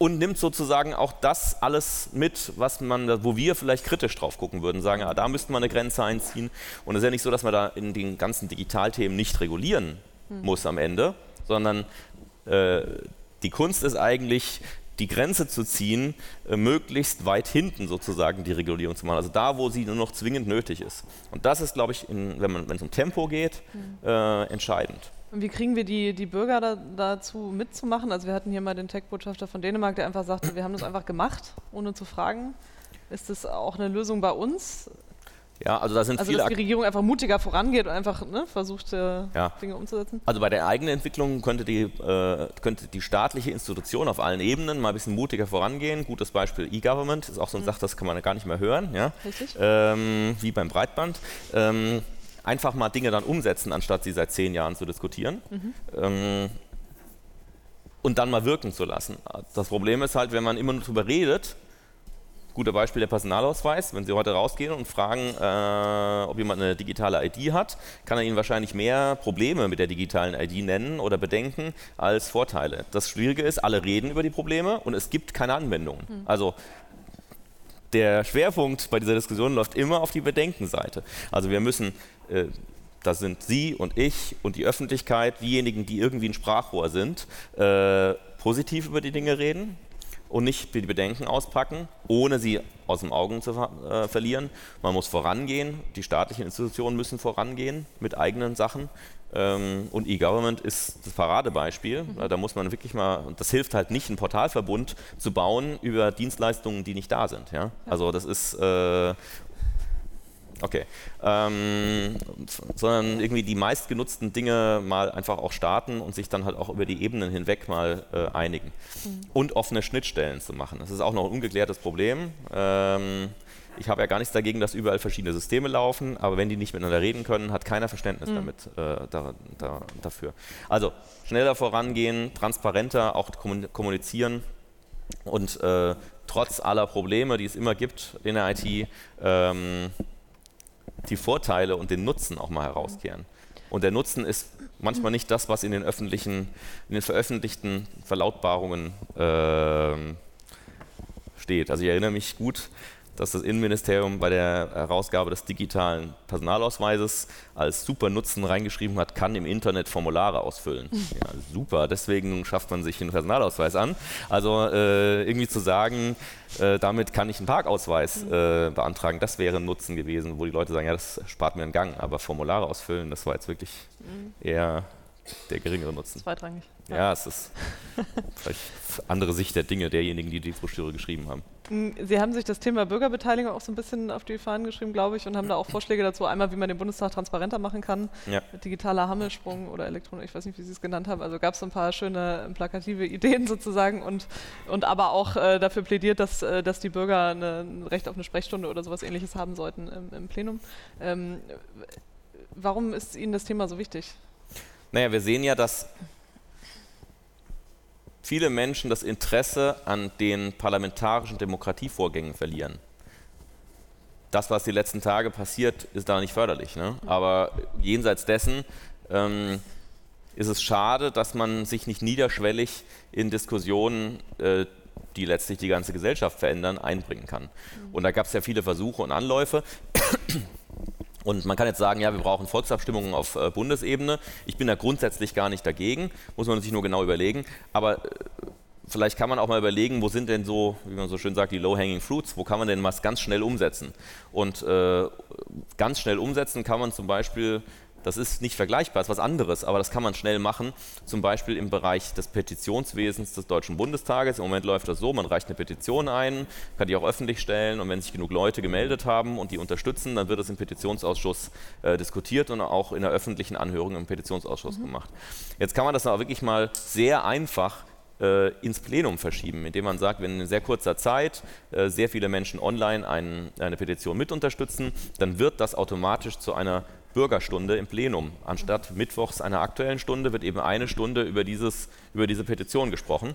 und nimmt sozusagen auch das alles mit, was man, wo wir vielleicht kritisch drauf gucken würden, sagen, ja, da müssten wir eine Grenze einziehen. Und es ist ja nicht so, dass man da in den ganzen Digitalthemen nicht regulieren hm. muss am Ende, sondern äh, die Kunst ist eigentlich, die Grenze zu ziehen, äh, möglichst weit hinten sozusagen die Regulierung zu machen. Also da, wo sie nur noch zwingend nötig ist. Und das ist, glaube ich, in, wenn es um Tempo geht, hm. äh, entscheidend. Und wie kriegen wir die, die Bürger da, dazu mitzumachen? Also wir hatten hier mal den Tech-Botschafter von Dänemark, der einfach sagte, wir haben das einfach gemacht, ohne zu fragen. Ist das auch eine Lösung bei uns? Ja, also da sind also, viele. dass die Regierung einfach mutiger vorangeht und einfach ne, versucht, äh, ja. Dinge umzusetzen? Also bei der eigenen Entwicklung könnte die, äh, könnte die staatliche Institution auf allen Ebenen mal ein bisschen mutiger vorangehen. Gutes Beispiel E-Government, ist auch so eine mhm. Sache, das kann man gar nicht mehr hören. Ja? Richtig. Ähm, wie beim Breitband. Ähm, einfach mal Dinge dann umsetzen, anstatt sie seit zehn Jahren zu diskutieren. Mhm. Ähm, und dann mal wirken zu lassen. Das Problem ist halt, wenn man immer nur darüber redet, guter Beispiel der Personalausweis, wenn Sie heute rausgehen und fragen, äh, ob jemand eine digitale ID hat, kann er Ihnen wahrscheinlich mehr Probleme mit der digitalen ID nennen oder bedenken als Vorteile. Das Schwierige ist, alle reden über die Probleme und es gibt keine Anwendungen. Mhm. Also der Schwerpunkt bei dieser Diskussion läuft immer auf die Bedenkenseite. Also wir müssen, äh, da sind Sie und ich und die Öffentlichkeit, diejenigen, die irgendwie ein Sprachrohr sind, äh, positiv über die Dinge reden. Und nicht die Bedenken auspacken, ohne sie aus dem Augen zu äh, verlieren. Man muss vorangehen, die staatlichen Institutionen müssen vorangehen mit eigenen Sachen. Ähm, und E-Government ist das Paradebeispiel. Mhm. Da muss man wirklich mal, und das hilft halt nicht, einen Portalverbund zu bauen über Dienstleistungen, die nicht da sind. Ja? ja. Also das ist, äh, Okay. Ähm, sondern irgendwie die meistgenutzten Dinge mal einfach auch starten und sich dann halt auch über die Ebenen hinweg mal äh, einigen. Mhm. Und offene Schnittstellen zu machen. Das ist auch noch ein ungeklärtes Problem. Ähm, ich habe ja gar nichts dagegen, dass überall verschiedene Systeme laufen, aber wenn die nicht miteinander reden können, hat keiner Verständnis mhm. damit, äh, da, da, dafür. Also schneller vorangehen, transparenter auch kommunizieren und äh, trotz aller Probleme, die es immer gibt in der IT, ähm, die Vorteile und den Nutzen auch mal herauskehren. Und der Nutzen ist manchmal nicht das, was in den öffentlichen, in den veröffentlichten Verlautbarungen äh, steht. Also ich erinnere mich gut, dass das Innenministerium bei der Herausgabe des digitalen Personalausweises als super Nutzen reingeschrieben hat, kann im Internet Formulare ausfüllen. Ja, super, deswegen schafft man sich einen Personalausweis an. Also äh, irgendwie zu sagen, äh, damit kann ich einen Parkausweis äh, beantragen, das wäre ein Nutzen gewesen, wo die Leute sagen, ja, das spart mir einen Gang, aber Formulare ausfüllen, das war jetzt wirklich mhm. eher der geringere Nutzen. Zweitrangig. Ja, ja es ist [LAUGHS] vielleicht andere Sicht der Dinge derjenigen, die die Broschüre geschrieben haben. Sie haben sich das Thema Bürgerbeteiligung auch so ein bisschen auf die Fahnen geschrieben, glaube ich, und haben da auch Vorschläge dazu. Einmal, wie man den Bundestag transparenter machen kann, ja. mit digitaler Hammelsprung oder Elektronik, ich weiß nicht, wie Sie es genannt haben. Also gab es ein paar schöne plakative Ideen [LAUGHS] sozusagen und, und aber auch äh, dafür plädiert, dass, äh, dass die Bürger eine, ein Recht auf eine Sprechstunde oder sowas ähnliches haben sollten im, im Plenum. Ähm, warum ist Ihnen das Thema so wichtig? Naja, wir sehen ja, dass viele Menschen das Interesse an den parlamentarischen Demokratievorgängen verlieren. Das, was die letzten Tage passiert, ist da nicht förderlich. Ne? Aber jenseits dessen ähm, ist es schade, dass man sich nicht niederschwellig in Diskussionen, äh, die letztlich die ganze Gesellschaft verändern, einbringen kann. Und da gab es ja viele Versuche und Anläufe. Und man kann jetzt sagen, ja, wir brauchen Volksabstimmungen auf äh, Bundesebene. Ich bin da grundsätzlich gar nicht dagegen, muss man sich nur genau überlegen. Aber äh, vielleicht kann man auch mal überlegen, wo sind denn so, wie man so schön sagt, die low-hanging fruits, wo kann man denn was ganz schnell umsetzen? Und äh, ganz schnell umsetzen kann man zum Beispiel das ist nicht vergleichbar, das ist was anderes, aber das kann man schnell machen, zum Beispiel im Bereich des Petitionswesens des Deutschen Bundestages. Im Moment läuft das so, man reicht eine Petition ein, kann die auch öffentlich stellen und wenn sich genug Leute gemeldet haben und die unterstützen, dann wird es im Petitionsausschuss äh, diskutiert und auch in der öffentlichen Anhörung im Petitionsausschuss mhm. gemacht. Jetzt kann man das aber wirklich mal sehr einfach äh, ins Plenum verschieben, indem man sagt, wenn in sehr kurzer Zeit äh, sehr viele Menschen online ein, eine Petition mit unterstützen, dann wird das automatisch zu einer Bürgerstunde im Plenum. Anstatt mittwochs einer aktuellen Stunde wird eben eine Stunde über, dieses, über diese Petition gesprochen.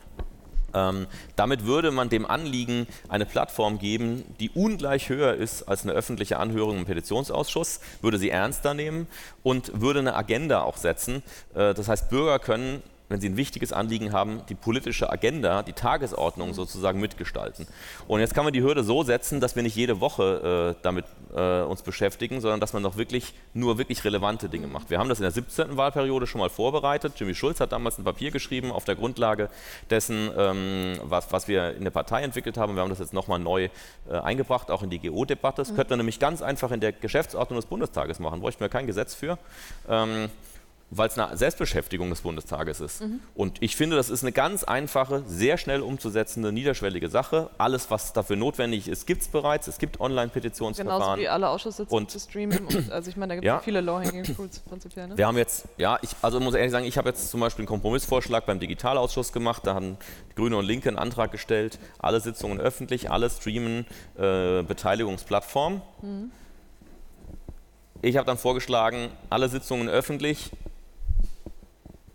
Ähm, damit würde man dem Anliegen eine Plattform geben, die ungleich höher ist als eine öffentliche Anhörung im Petitionsausschuss, würde sie ernster nehmen und würde eine Agenda auch setzen. Äh, das heißt, Bürger können wenn sie ein wichtiges Anliegen haben, die politische Agenda, die Tagesordnung sozusagen mitgestalten. Und jetzt kann man die Hürde so setzen, dass wir nicht jede Woche äh, damit äh, uns beschäftigen, sondern dass man doch wirklich nur wirklich relevante Dinge macht. Wir haben das in der 17. Wahlperiode schon mal vorbereitet. Jimmy Schulz hat damals ein Papier geschrieben auf der Grundlage dessen, ähm, was, was, wir in der Partei entwickelt haben. Wir haben das jetzt nochmal neu äh, eingebracht, auch in die GO-Debatte. Das mhm. könnte man nämlich ganz einfach in der Geschäftsordnung des Bundestages machen. Bräuchten wir kein Gesetz für. Ähm, weil es eine Selbstbeschäftigung des Bundestages ist. Mhm. Und ich finde, das ist eine ganz einfache, sehr schnell umzusetzende, niederschwellige Sache. Alles, was dafür notwendig ist, gibt es bereits. Es gibt Online-Petitionsverfahren. Genauso wie alle Ausschusssitzungen zu streamen. Und, also ich meine, da gibt es ja. viele Low-Hanging Fruits prinzipiell. Ne? Wir haben jetzt, ja, ich also muss ehrlich sagen, ich habe jetzt zum Beispiel einen Kompromissvorschlag beim Digitalausschuss gemacht. Da haben Grüne und Linke einen Antrag gestellt, alle Sitzungen öffentlich, alle streamen, äh, Beteiligungsplattform. Mhm. Ich habe dann vorgeschlagen, alle Sitzungen öffentlich,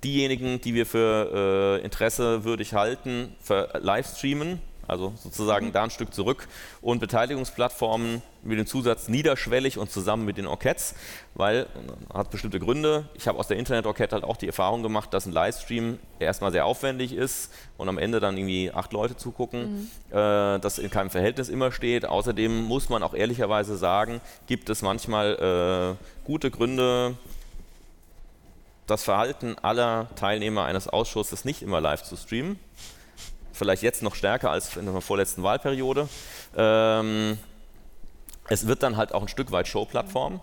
diejenigen, die wir für äh, interessewürdig halten, für Livestreamen, also sozusagen da ein Stück zurück und Beteiligungsplattformen mit dem Zusatz niederschwellig und zusammen mit den Orchets, weil, hat bestimmte Gründe, ich habe aus der Internet-Orchette halt auch die Erfahrung gemacht, dass ein Livestream erstmal sehr aufwendig ist und am Ende dann irgendwie acht Leute zugucken, mhm. äh, das in keinem Verhältnis immer steht. Außerdem muss man auch ehrlicherweise sagen, gibt es manchmal äh, gute Gründe, das Verhalten aller Teilnehmer eines Ausschusses nicht immer live zu streamen. vielleicht jetzt noch stärker als in der vorletzten Wahlperiode. Ähm, es wird dann halt auch ein Stück weit Showplattform.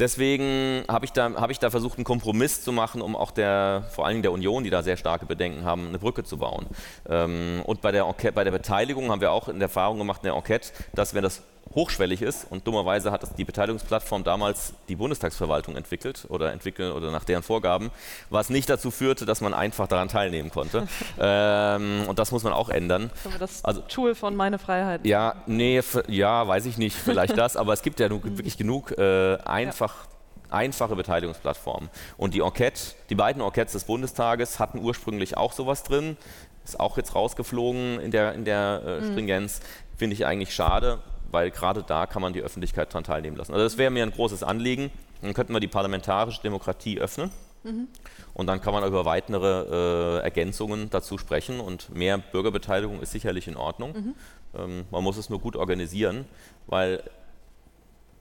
Deswegen habe ich, da, hab ich da versucht, einen Kompromiss zu machen, um auch der, vor allen Dingen der Union, die da sehr starke Bedenken haben, eine Brücke zu bauen. Ähm, und bei der, bei der Beteiligung haben wir auch in der Erfahrung gemacht in der Enquete, dass wenn das hochschwellig ist und dummerweise hat die Beteiligungsplattform damals die Bundestagsverwaltung entwickelt oder entwickelt oder nach deren Vorgaben, was nicht dazu führte, dass man einfach daran teilnehmen konnte. [LAUGHS] ähm, und das muss man auch ändern. Das also, Tool von Meine Freiheit? Ja, nee, ja, weiß ich nicht, vielleicht das, aber es gibt ja [LAUGHS] wirklich genug äh, einfach ja einfache Beteiligungsplattformen. Und die Enquete, die beiden Enquetes des Bundestages hatten ursprünglich auch sowas drin, ist auch jetzt rausgeflogen in der, in der äh, mhm. Stringenz. Finde ich eigentlich schade, weil gerade da kann man die Öffentlichkeit daran teilnehmen lassen. Also das wäre mir ein großes Anliegen. Dann könnten wir die parlamentarische Demokratie öffnen. Mhm. Und dann kann man über weitere äh, Ergänzungen dazu sprechen. Und mehr Bürgerbeteiligung ist sicherlich in Ordnung. Mhm. Ähm, man muss es nur gut organisieren, weil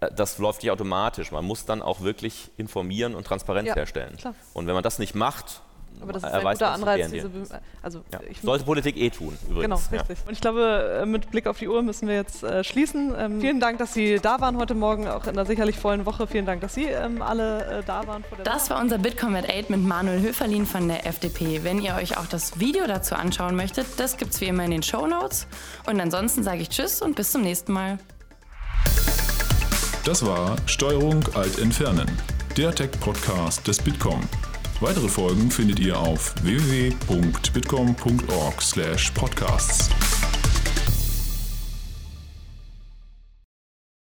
äh, das läuft nicht automatisch. Man muss dann auch wirklich informieren und Transparenz ja, herstellen. Klar. Und wenn man das nicht macht, aber das ist ein guter Anreiz. Diese also ja. Sollte Politik eh tun, übrigens. Genau, richtig. Ja. Und ich glaube, äh, mit Blick auf die Uhr müssen wir jetzt äh, schließen. Ähm, vielen Dank, dass Sie da waren heute Morgen, auch in einer sicherlich vollen Woche. Vielen Dank, dass Sie ähm, alle äh, da waren. das war unser Bitkom at 8 mit Manuel Höferlin von der FDP. Wenn ihr euch auch das Video dazu anschauen möchtet, das gibt es wie immer in den Show Notes. Und ansonsten sage ich Tschüss und bis zum nächsten Mal. Das war Steuerung Alt Entfernen, der Tech-Podcast des Bitkom. Weitere Folgen findet ihr auf www.bitkom.org/podcasts.